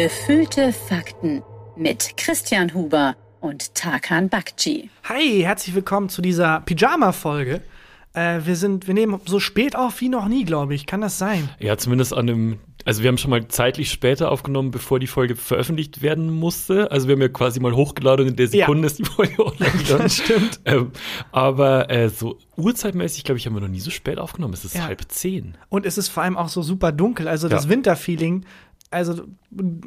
Gefühlte Fakten mit Christian Huber und Tarkan Bakci. Hi, herzlich willkommen zu dieser Pyjama-Folge. Äh, wir sind, wir nehmen so spät auf wie noch nie, glaube ich. Kann das sein? Ja, zumindest an dem, also wir haben schon mal zeitlich später aufgenommen, bevor die Folge veröffentlicht werden musste. Also wir haben ja quasi mal hochgeladen und in der Sekunde Ja. ist die Folge online gegangen. Das stimmt. Ähm, aber äh, so uhrzeitmäßig, glaube ich, haben wir noch nie so spät aufgenommen. Es ist Ja. halb zehn. Und es ist vor allem auch so super dunkel. Also das Ja. Winterfeeling, also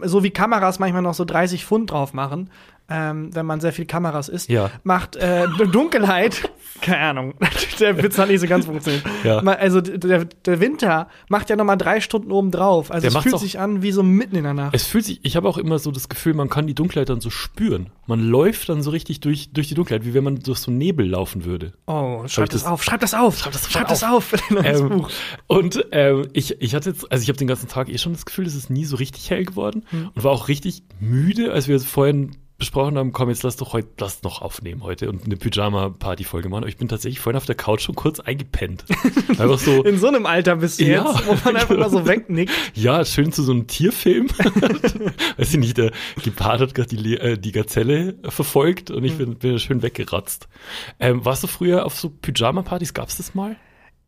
so wie Kameras manchmal noch so 30 Pfund drauf machen, ähm, wenn man sehr viel Kameras isst, Ja. macht äh, Dunkelheit, keine Ahnung, der Witz hat nicht so ganz funktioniert. Ja. Also der, der Winter macht ja noch mal drei Stunden oben drauf. Also Der es fühlt auch- sich an wie so mitten in der Nacht. Es fühlt sich, ich habe auch immer so das Gefühl, man kann die Dunkelheit dann so spüren. Man läuft dann so richtig durch, durch die Dunkelheit, wie wenn man durch so Nebel laufen würde. Oh, schreib das, das- auf, schreib das auf, Schreib das schreib sofort das auf Ähm, und ähm, ich, ich hatte jetzt, also ich habe den ganzen Tag eh schon das Gefühl, es ist nie so richtig hell geworden Hm. und war auch richtig müde, als wir vorhin besprochen haben, komm, jetzt lass doch heute, lass noch aufnehmen heute und eine Pyjama-Party-Folge machen. Aber ich bin tatsächlich vorhin auf der Couch schon kurz eingepennt. Einfach so, In so einem Alter bist du Ja. jetzt, wo man einfach mal so wegnickt. ja, schön zu so einem Tierfilm. Weiß ich nicht, der Gepard hat gerade die, äh, die Gazelle verfolgt und ich bin, bin schön weggeratzt. Ähm, warst du früher auf so Pyjama-Partys? Gab's das mal?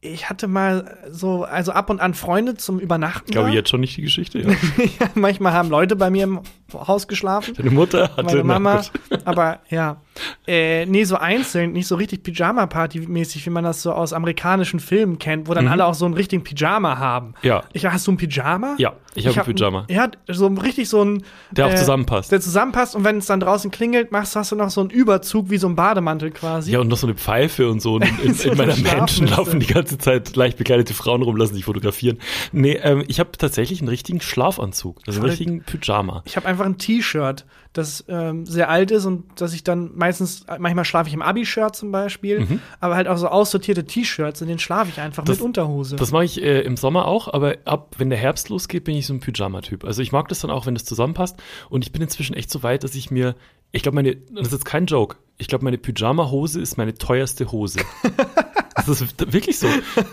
Ich hatte mal so, also ab und an Freunde zum Übernachten. Ich glaube da. jetzt schon nicht die Geschichte. Ja. Ja, manchmal haben Leute bei mir im Haus geschlafen. Deine Mutter hatte Meine Mama. Na gut. Aber ja. Äh, nee, so einzeln, nicht so richtig Pyjama-Party-mäßig, wie man das so aus amerikanischen Filmen kennt, wo dann alle auch so einen richtigen Pyjama haben. Mhm. Ja. Ich, hast du ein Pyjama? Ja, ich habe ein Pyjama. Ja, so richtig so ein. Der auch zusammenpasst. Der zusammenpasst und wenn es dann draußen klingelt, machst, hast du noch so einen Überzug wie so ein Bademantel quasi. Ja, und noch so eine Pfeife und so. Und in, So in meiner eine Menschen laufen die ganze Zeit leicht bekleidete Frauen rum, lassen sich fotografieren. Nee, ähm, ich habe tatsächlich einen richtigen Schlafanzug. Also einen richtigen Pyjama. Ich habe einfach ein T-Shirt, das ähm, sehr alt ist und dass ich dann meistens, manchmal schlafe ich im Abi-Shirt zum Beispiel, aber halt auch so aussortierte T-Shirts, in denen schlafe ich einfach Mhm. Das- mit Unterhose. Das mache ich äh, im Sommer auch, aber ab, wenn der Herbst losgeht, bin ich so ein Pyjama-Typ. Also ich mag das dann auch, wenn das zusammenpasst. Und ich bin inzwischen echt so weit, dass ich mir, ich glaube, meine, das ist jetzt kein Joke, ich glaube, meine Pyjama-Hose ist meine teuerste Hose. das ist wirklich so.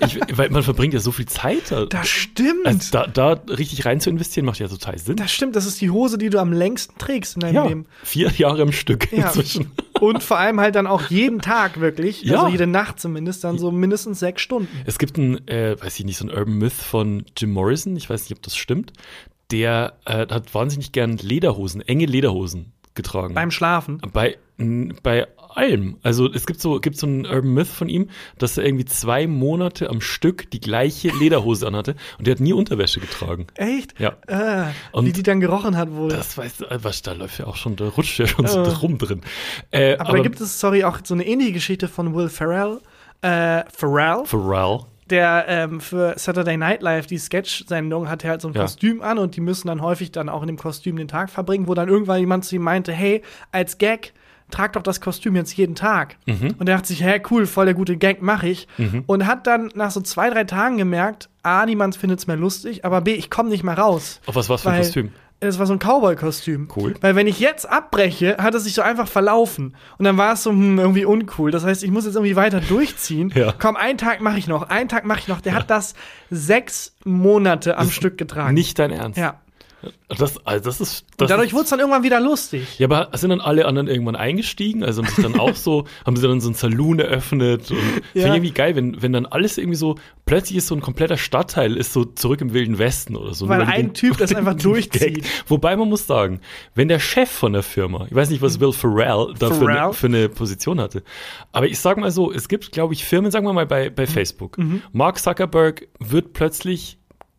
Ich, weil man verbringt ja so viel Zeit da. das stimmt. also da, da richtig rein zu investieren, macht ja total Sinn. das stimmt, das ist die Hose, die du am längsten trägst in deinem Ja, Leben. vier Jahre am Stück Ja. inzwischen. Und vor allem halt dann auch jeden Tag wirklich, Ja. also jede Nacht zumindest, dann so mindestens sechs Stunden. Es gibt ein, äh, weiß ich nicht, so ein Urban Myth von Jim Morrison, ich weiß nicht, ob das stimmt. Der äh, hat wahnsinnig gern Lederhosen, enge Lederhosen getragen. Beim Schlafen. bei, bei allem. Also es gibt so, gibt so einen Urban Myth von ihm, dass er irgendwie zwei Monate am Stück die gleiche Lederhose anhatte und der hat nie Unterwäsche getragen. Echt? Ja. Äh, Und wie die dann gerochen hat wohl. Das weißt du, äh, was, da läuft ja auch schon, da rutscht ja schon so Äh. rum drin. Äh, aber, da gibt es, sorry, auch so eine ähnliche Geschichte von Will Ferrell. Äh, Ferrell? Pharrell. der ähm, für Saturday Night Live, die Sketch-Sendung, hatte halt so ein Ja. Kostüm an und die müssen dann häufig dann auch in dem Kostüm den Tag verbringen, wo dann irgendwann jemand zu ihm meinte, hey, als Gag, trag doch das Kostüm jetzt jeden Tag. Mhm. Und er dachte sich, hä, cool, voll der gute Gag, mach ich. Und hat dann nach so zwei, drei Tagen gemerkt, A, niemand findet es mehr lustig, aber B, ich komme nicht mehr raus. Auf was war's für ein Kostüm? Es war so ein Cowboy-Kostüm. Cool. Weil wenn ich jetzt abbreche, hat es sich so einfach verlaufen. Und dann war es so hm, irgendwie uncool. Das heißt, ich muss jetzt irgendwie weiter durchziehen. Ja. Komm, einen Tag mache ich noch, einen Tag mache ich noch. Der hat das sechs Monate am Stück getragen. Nicht dein Ernst. Ja. Das, also das ist. Und Das dadurch wurde es dann irgendwann wieder lustig. Ja, aber sind dann alle anderen irgendwann eingestiegen? Also haben sich dann auch so, haben sie dann so einen Saloon eröffnet und Ja. finde ich irgendwie geil, wenn, wenn dann alles irgendwie so, plötzlich ist so ein kompletter Stadtteil ist so zurück im Wilden Westen oder so. Weil ein den- Typ das einfach durchzieht. Wobei man muss sagen, wenn der Chef von der Firma, ich weiß nicht, was Will Ferrell da für, eine, für eine Position hatte, aber ich sag mal so, es gibt, glaube ich, Firmen, sagen wir mal bei, Mhm. bei Facebook. Mark Zuckerberg wird plötzlich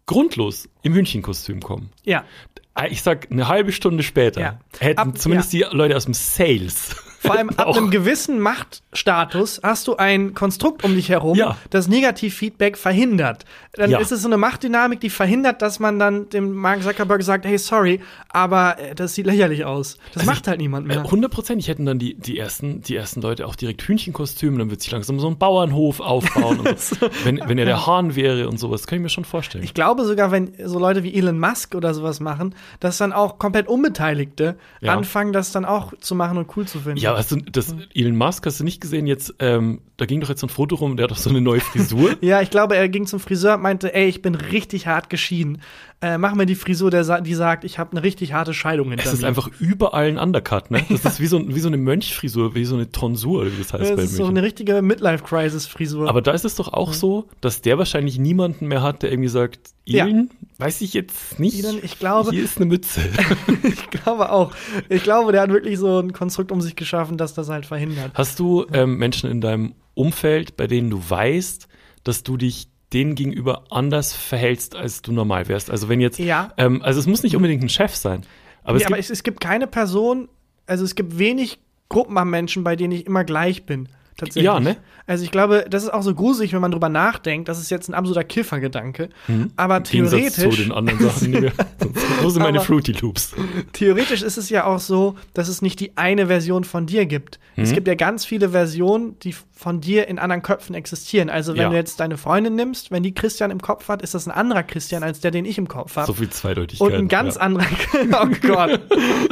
grundlos im Hühnchenkostüm kommen. Ja. Ah, Ich sag, eine halbe Stunde später Ja. hätten Ab- zumindest die Leute aus dem Sales. Vor allem ab einem gewissen Machtstatus hast du ein Konstrukt um dich herum, Ja. das Negativfeedback verhindert. Dann Ja. ist es so eine Machtdynamik, die verhindert, dass man dann dem Mark Zuckerberg sagt, hey, sorry, aber äh, das sieht lächerlich aus. Das macht halt niemand mehr. Hundertprozentig hätten dann die, die, ersten, die ersten Leute auch direkt Hühnchenkostüme, dann wird sich langsam so ein Bauernhof aufbauen. so. wenn, wenn er der Hahn wäre und sowas, kann ich mir schon vorstellen. Ich glaube sogar, wenn so Leute wie Elon Musk oder sowas machen, dass dann auch komplett Unbeteiligte Ja. anfangen, das dann auch zu machen und cool zu finden. ja, hast du, das Elon Musk, hast du nicht gesehen jetzt, ähm, da ging doch jetzt so ein Foto rum, der hat doch so eine neue Frisur. Ja, ich glaube, er ging zum Friseur und meinte, ey, ich bin richtig hart geschieden. Äh, mach mir die Frisur, der, die sagt, ich habe eine richtig harte Scheidung hinter Es ist mir. einfach überall ein Undercut, ne? Das ist wie so, wie so eine Mönchfrisur, wie so eine Tonsur, wie das heißt das bei ist so eine richtige Midlife-Crisis-Frisur. Aber da ist es doch auch so, dass der wahrscheinlich niemanden mehr hat, der irgendwie sagt, Ja. Ilan, weiß ich jetzt nicht. Ilan, ich glaube- Hier ist eine Mütze. ich glaube auch. Ich glaube, der hat wirklich so ein Konstrukt um sich geschaffen, das das halt verhindert. Hast du ähm, Menschen in deinem Umfeld, bei denen du weißt, dass du dich denen gegenüber anders verhältst, als du normal wärst? Also wenn jetzt, Ja. ähm, also es muss nicht unbedingt ein Chef sein, aber Nee, es aber gibt, es, es gibt keine Person, also es gibt wenig Gruppen an Menschen, bei denen ich immer gleich bin. Tatsächlich. Ja, ne? Also ich glaube, das ist auch so gruselig, wenn man drüber nachdenkt. Das ist jetzt ein absoluter Kiffergedanke. Aber im Gegensatz theoretisch, zu den anderen Sachen, die wir, wo sind meine Aber- Fruity Loops? theoretisch ist es ja auch so, dass es nicht die eine Version von dir gibt. Mhm. Es gibt ja ganz viele Versionen, die von dir in anderen Köpfen existieren. Also wenn Ja. du jetzt deine Freundin nimmst, wenn die Christian im Kopf hat, ist das ein anderer Christian als der, den ich im Kopf habe. So viel Zweideutigkeit. Und ein ganz ja. anderer, oh Gott,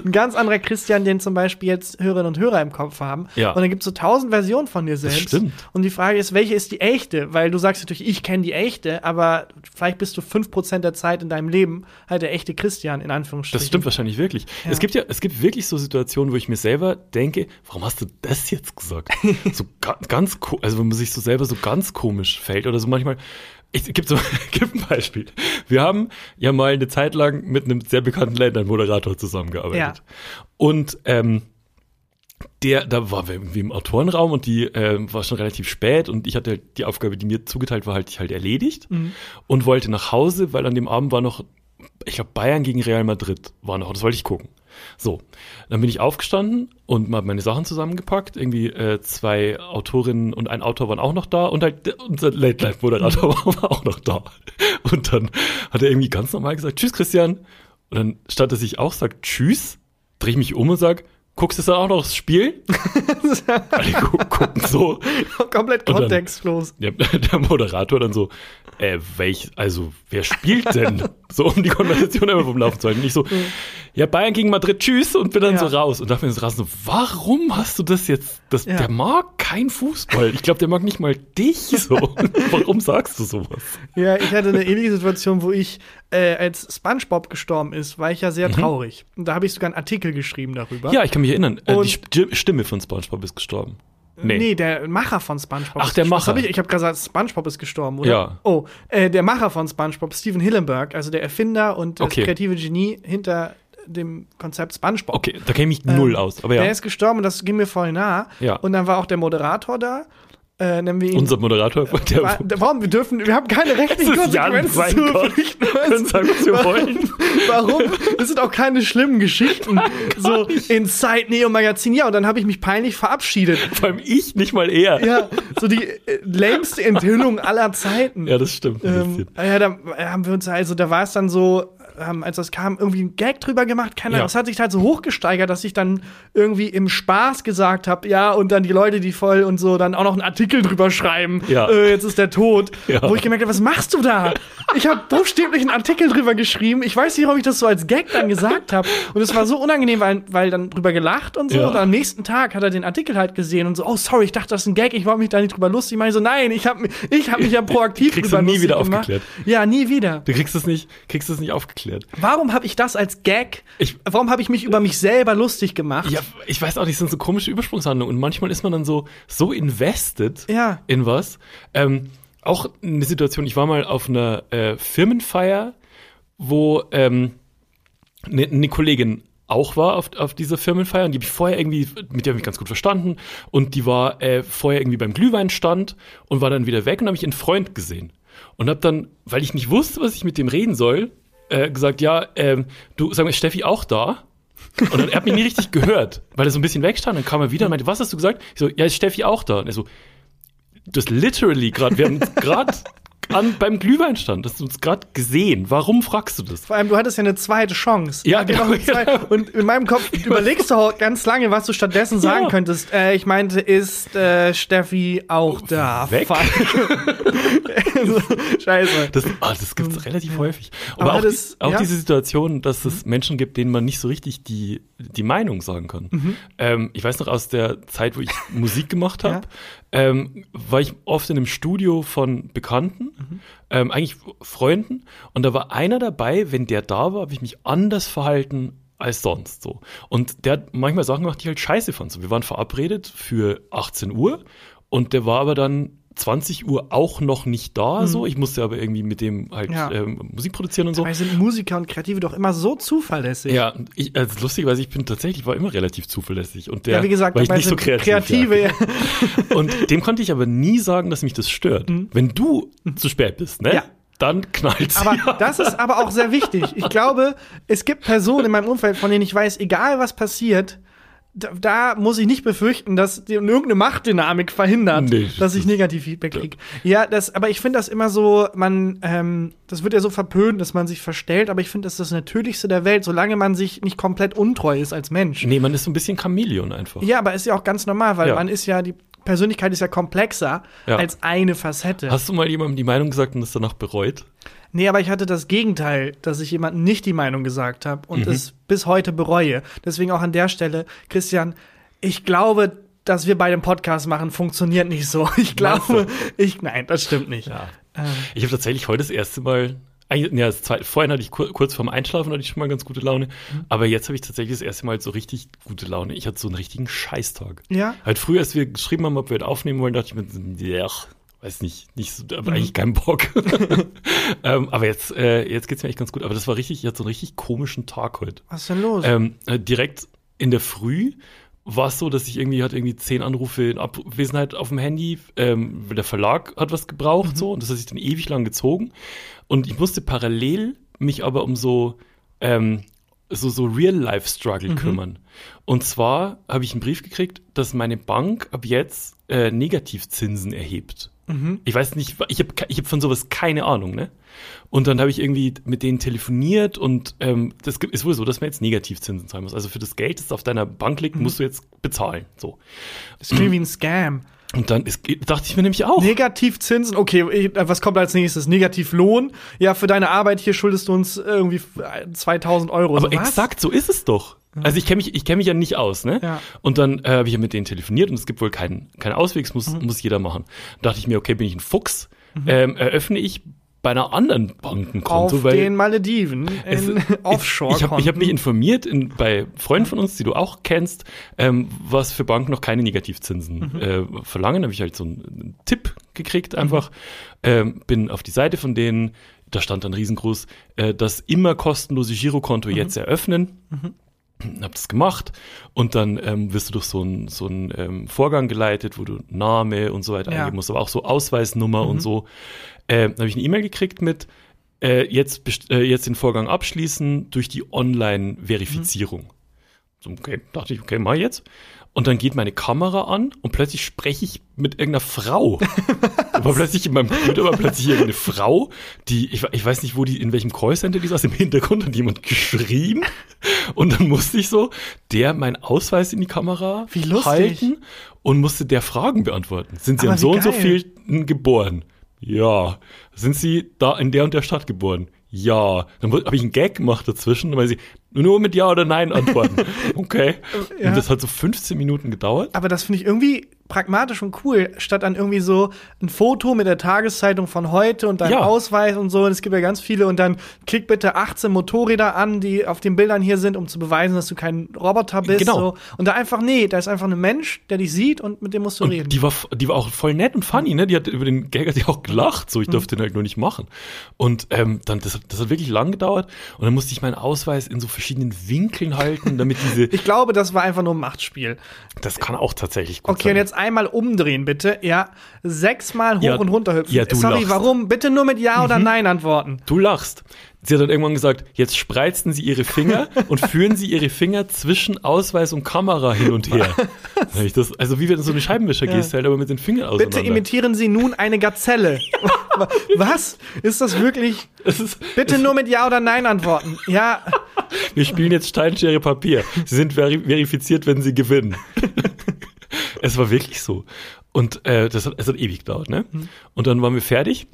ein ganz anderer Christian, den zum Beispiel jetzt Hörerinnen und Hörer im Kopf haben. Ja. Und dann gibt es so tausend Versionen von dir selbst. stimmt. Und die Frage ist, welche ist die echte? Weil du sagst natürlich, ich kenne die echte, aber vielleicht bist du 5% der Zeit in deinem Leben halt der echte Christian, in Anführungsstrichen. Das stimmt wahrscheinlich wirklich. Ja. Es gibt ja, es gibt wirklich so Situationen, wo ich mir selber denke, warum hast du das jetzt gesagt? so ga, ganz, also wenn man sich so selber so ganz komisch fällt oder so manchmal. Ich gibt so, gibt ein Beispiel. Wir haben ja mal eine Zeit lang mit einem sehr bekannten Late-Night-Moderator zusammengearbeitet. Und ähm, der, da war wir irgendwie im Autorenraum und die äh, war schon relativ spät und ich hatte halt die Aufgabe, die mir zugeteilt war, halt ich halt erledigt und wollte nach Hause, weil an dem Abend war noch, ich glaube Bayern gegen Real Madrid war noch, das wollte ich gucken. So, dann bin ich aufgestanden und mal meine Sachen zusammengepackt. Irgendwie äh, zwei Autorinnen und ein Autor waren auch noch da und halt der, unser Late Night Moderator war, auch noch da. Und dann hat er irgendwie ganz normal gesagt, Tschüss Christian. Und dann statt dass ich auch sage Tschüss, drehe ich mich um und sag, guckst du dann auch noch das Spiel? Alle gu gucken so. Komplett kontextlos. Ja, der Moderator dann so, äh, welch, also wer spielt denn? so um die Konversation immer vom Laufen zu halten. Nicht so, ja, Bayern gegen Madrid, tschüss und bin dann Ja. so raus. Und dachte mir so raus, so, warum hast du das jetzt? Das, Ja. Der mag kein Fußball. Ich glaube, der mag nicht mal dich so. warum sagst du sowas? Ja, ich hatte eine ähnliche Situation, wo ich, äh, als SpongeBob gestorben ist, war ich ja sehr traurig. Und da habe ich sogar einen Artikel geschrieben darüber. Mhm. Ja, ich kann mich erinnern. Äh, Und- die Sti- Stimme von SpongeBob ist gestorben. Nee. der Macher von SpongeBob. Ach, ist der Macher. Hab ich ich habe gesagt, SpongeBob ist gestorben, oder? Ja. Oh, äh, der Macher von SpongeBob, Steven Hillenburg, also der Erfinder und das Okay. kreative Genie hinter dem Konzept SpongeBob. Okay, da kenne ich mich null Ähm, aus. Aber Der ja, ist gestorben und das ging mir voll nah. Ja. Und dann war auch der Moderator da. Äh, nennen wir ihn. unser Moderator, der, Wa- Warum? Wir dürfen, wir haben keine rechtlichen Jan, Konsequenzen mein zu berichten. können sagen, was wir wollen. Warum? Das sind auch keine schlimmen Geschichten. so in Zeit Neo Magazin. Ja, und dann habe ich mich peinlich verabschiedet. Vor allem ich, nicht mal er. Ja, so die äh, lämste Enthüllung aller Zeiten. Ja, das stimmt. Ähm, ja, da haben wir uns also, da war es dann so, ähm, als das kam, irgendwie ein Gag drüber gemacht. Keine Ja. Ahnung, es hat sich halt so hochgesteigert, dass ich dann irgendwie im Spaß gesagt habe, ja, und dann die Leute, die voll und so, dann auch noch einen Artikel drüber schreiben. Ja. Äh, jetzt ist der tot. Ja. Wo ich gemerkt habe, was machst du da? Ich habe buchstäblich einen Artikel drüber geschrieben. Ich weiß nicht, warum ich das so als Gag dann gesagt habe. Und es war so unangenehm, weil, weil dann drüber gelacht und so. Ja. Und am nächsten Tag hat er den Artikel halt gesehen und so, oh, sorry, ich dachte, das ist ein Gag, ich wollte mich da nicht drüber lustig machen. Ich so, nein, ich habe ich hab mich ja proaktiv Kriegst drüber du nie lustig wieder gemacht. aufgeklärt. Ja, nie wieder. Du kriegst es nicht, kriegst es nicht aufgeklärt. Warum habe ich das als Gag? Ich- warum habe ich mich über mich selber lustig gemacht? Ja, ich weiß auch nicht, sind so komische Übersprungshandlungen und manchmal ist man dann so, so invested Ja. in was. Ähm, auch eine Situation, ich war mal auf einer äh, Firmenfeier, wo ähm, eine, eine Kollegin auch war auf, auf dieser Firmenfeier und die habe ich vorher irgendwie, mit der habe ich ganz gut verstanden und die war äh, vorher irgendwie beim Glühweinstand und war dann wieder weg und habe ich einen Freund gesehen und habe dann, weil ich nicht wusste, was ich mit dem reden soll, äh, gesagt, ja, ähm, du, sag mal, ist Steffi auch da? Und dann, er hat mich nie richtig gehört, weil er so ein bisschen wegstand. Dann kam er wieder und meinte, was hast du gesagt? Ich so, ja, ist Steffi auch da? Und er so, du hast literally gerade, wir haben gerade an, beim Glühweinstand, hast du uns gerade gesehen. Warum fragst du das? Vor allem, du hattest ja eine zweite Chance. Ja, ja genau, zweite- Und in meinem Kopf überlegst du auch ganz lange, was du stattdessen sagen Ja. könntest. Äh, ich meinte, ist äh, Steffi auch da? Weg? Scheiße. Das, ah, das gibt es relativ häufig. Aber, Aber auch, das- die, auch ja. diese Situation, dass es Menschen gibt, denen man nicht so richtig die, die Meinung sagen kann. Mhm. Ähm, ich weiß noch aus der Zeit, wo ich Musik gemacht habe, ähm, war ich oft in einem Studio von Bekannten, Mhm. ähm, eigentlich Freunden. Und da war einer dabei, wenn der da war, habe ich mich anders verhalten als sonst so. Und der hat manchmal Sachen gemacht, die ich halt scheiße fand. So, wir waren verabredet für 18 Uhr und der war aber dann 20 Uhr auch noch nicht da. So, ich musste aber irgendwie mit dem halt Mhm. Ja. ähm, Musik produzieren und so. Dabei sind Musiker und Kreative doch immer so zuverlässig. Ja, ich, also lustig, weil ich bin tatsächlich war immer relativ zuverlässig und der Ja, wie gesagt, war ich nicht so kreativ. Kreative, ja. ja. Und dem konnte ich aber nie sagen, dass mich das stört. Wenn du zu spät bist, ne? Mhm. Ja. Dann knallt's. Aber das ist aber auch sehr wichtig. Ich glaube, es gibt Personen in meinem Umfeld, von denen ich weiß, egal was passiert, da, da muss ich nicht befürchten, dass die, irgendeine Machtdynamik verhindert, Nee, dass ich negativ Feedback kriege. Ja, das, aber ich finde das immer so, man, ähm, das wird ja so verpönt, dass man sich verstellt, aber ich finde, das ist das Natürlichste der Welt, solange man sich nicht komplett untreu ist als Mensch. nee, man ist so ein bisschen Chamäleon einfach. Ja, aber ist ja auch ganz normal, weil Ja. man ist ja, die Persönlichkeit ist ja komplexer Ja. als eine Facette. Hast du mal jemandem die Meinung gesagt und das danach bereut? Nee, aber ich hatte das Gegenteil, dass ich jemandem nicht die Meinung gesagt habe und Mhm. es bis heute bereue. Deswegen auch an der Stelle, Christian, ich glaube, dass wir bei dem Podcast machen, funktioniert nicht so. Ich glaube, ich, nein, das stimmt nicht. Ja. Ähm, Ich habe tatsächlich heute das erste Mal, nee, das zweite, vorhin hatte ich kur, kurz vorm Einschlafen hatte ich schon mal ganz gute Laune, Mhm. aber jetzt habe ich tatsächlich das erste Mal so richtig gute Laune. Ich hatte so einen richtigen Scheißtag. Ja? Halt früher, als wir geschrieben haben, ob wir das aufnehmen wollen, dachte ich mir, ja, weiß nicht, nicht so, aber eigentlich keinen Bock. ähm, aber jetzt, äh, jetzt geht's mir echt ganz gut. Aber das war richtig, ich hatte so einen richtig komischen Tag heute. Was ist denn los? Ähm, äh, direkt in der Früh war es so, dass ich irgendwie hatte irgendwie zehn Anrufe in Abwesenheit auf dem Handy. Ähm, der Verlag hat was gebraucht so und das hat sich dann ewig lang gezogen. Und ich musste parallel mich aber um so ähm, so so Real-Life-Struggle kümmern. Und zwar habe ich einen Brief gekriegt, dass meine Bank ab jetzt äh, Negativzinsen erhebt. Ich weiß nicht, ich habe ich hab von sowas keine Ahnung, ne? Und dann habe ich irgendwie mit denen telefoniert und ähm, das ist wohl so, dass man jetzt Negativzinsen zahlen muss. Also für das Geld, das auf deiner Bank liegt, musst du jetzt bezahlen. So. das klingt wie ein Scam. Und dann ist, dachte ich mir nämlich auch. Negativzinsen, okay, ich- was kommt als nächstes? Negativlohn? Ja, für deine Arbeit hier schuldest du uns irgendwie 2000 Euro. Aber So, exakt so ist es doch. Also ich kenne mich, ich mich ja nicht aus, ne? Ja. Und dann äh, habe ich ja mit denen telefoniert und es gibt wohl keinen keinen Ausweg, es muss, Mhm. muss jeder machen. Da dachte ich mir, okay, bin ich ein Fuchs, ähm, eröffne ich bei einer anderen Bank ein Konto, Auf weil den Malediven in Offshore. Ich habe ich hab mich informiert in, bei Freunden von uns, die du auch kennst, ähm, was für Banken noch keine Negativzinsen Mhm. äh, verlangen. Da habe ich halt so einen, Tipp gekriegt einfach. Ähm, bin auf die Seite von denen, da stand dann riesengroß, äh, das immer kostenlose Mhm. Girokonto jetzt eröffnen. Hab das gemacht und dann ähm, wirst du durch so einen so einen, ähm, Vorgang geleitet, wo du Name und so weiter Ja. eingeben musst, aber auch so Ausweisnummer Mhm. und so. Äh, dann habe ich eine E-Mail gekriegt mit äh, jetzt, äh, jetzt den Vorgang abschließen durch die Online-Verifizierung. So, okay, dachte ich, okay, mach jetzt. Und dann geht meine Kamera an und plötzlich spreche ich mit irgendeiner Frau. war plötzlich in meinem Computer war plötzlich irgendeine Frau, die, ich, ich weiß nicht, wo die, in welchem Callcenter die saß, im Hintergrund hat jemand geschrien. Und dann musste ich so, der meinen Ausweis in die Kamera halten und musste der Fragen beantworten. Sind sie Aber an so wie und so geil. vielen geboren? Ja. Sind sie da in der und der Stadt geboren? Ja. Dann habe ich einen Gag gemacht dazwischen, weil sie nur mit Ja oder Nein antworten. Okay. Ja. Und das hat so 15 Minuten gedauert. Aber das finde ich irgendwie pragmatisch und cool, statt dann irgendwie so ein Foto mit der Tageszeitung von heute und deinem Ja. Ausweis und so. Und es gibt ja ganz viele. Und dann klick bitte 18 Motorräder an, die auf den Bildern hier sind, um zu beweisen, dass du kein Roboter bist. Genau. So. Und da einfach, nee, da ist einfach ein Mensch, der dich sieht und mit dem musst du reden. Und die war, die war auch voll nett und funny, ne? Die hat über den Gag hat die auch gelacht, Mhm. so ich durfte den halt nur nicht machen. Und ähm, dann, das, hat- das hat wirklich lang gedauert. Und dann musste ich meinen Ausweis in so verschiedenen Winkeln halten, damit diese. ich glaube, das war einfach nur ein Machtspiel. Das kann auch tatsächlich gut Okay, und sein. jetzt einmal umdrehen, bitte. Ja, sechsmal hoch Ja, und runter hüpfen. ja, Sorry, lachst. warum? Bitte nur mit Ja Mhm. oder Nein antworten. Du lachst. Sie hat dann irgendwann gesagt, jetzt spreizen Sie Ihre Finger und führen Sie Ihre Finger zwischen Ausweis und Kamera hin und her. Das, also wie wenn du so eine Scheibenwischer-Geste halt, aber mit den Fingern auseinander. Bitte imitieren Sie nun eine Gazelle. Was? Ist das wirklich? Ist, Bitte nur mit Ja oder Nein antworten. Ja, wir spielen jetzt Steinschere Papier. Sie sind veri verifiziert, wenn Sie gewinnen. es war wirklich so. Und äh, das hat, es hat ewig gedauert, ne? Und dann waren wir fertig.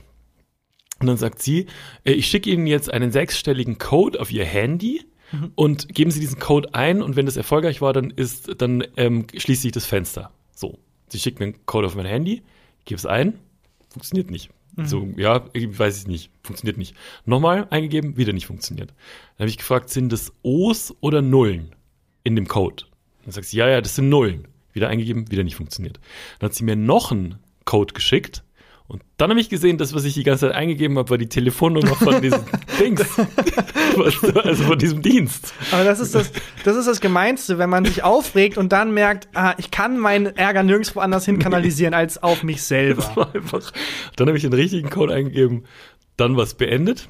Und dann sagt sie, äh, ich schicke Ihnen jetzt einen sechsstelligen Code auf Ihr Handy und geben Sie diesen Code ein und wenn das erfolgreich war, dann ist, dann ähm, schließt sich das Fenster. So. Sie schickt mir einen Code auf mein Handy, ich gebe es ein, funktioniert nicht. Mhm. So, ja, ich weiß ich nicht, funktioniert nicht. Nochmal eingegeben, wieder nicht funktioniert. Dann habe ich gefragt, sind das O's oder Nullen in dem Code? Dann sagt sie, ja, ja, das sind Nullen. Wieder eingegeben, wieder nicht funktioniert. Dann hat sie mir noch einen Code geschickt und dann habe ich gesehen, das, was ich die ganze Zeit eingegeben habe, war die Telefonnummer von diesem Dings. Also von diesem Dienst. Aber das ist das, das ist das Gemeinste, wenn man sich aufregt und dann merkt, ah, ich kann meinen Ärger nirgendwo anders hin kanalisieren als auf mich Das selber. war einfach. Dann habe ich den richtigen Code eingegeben, dann was beendet.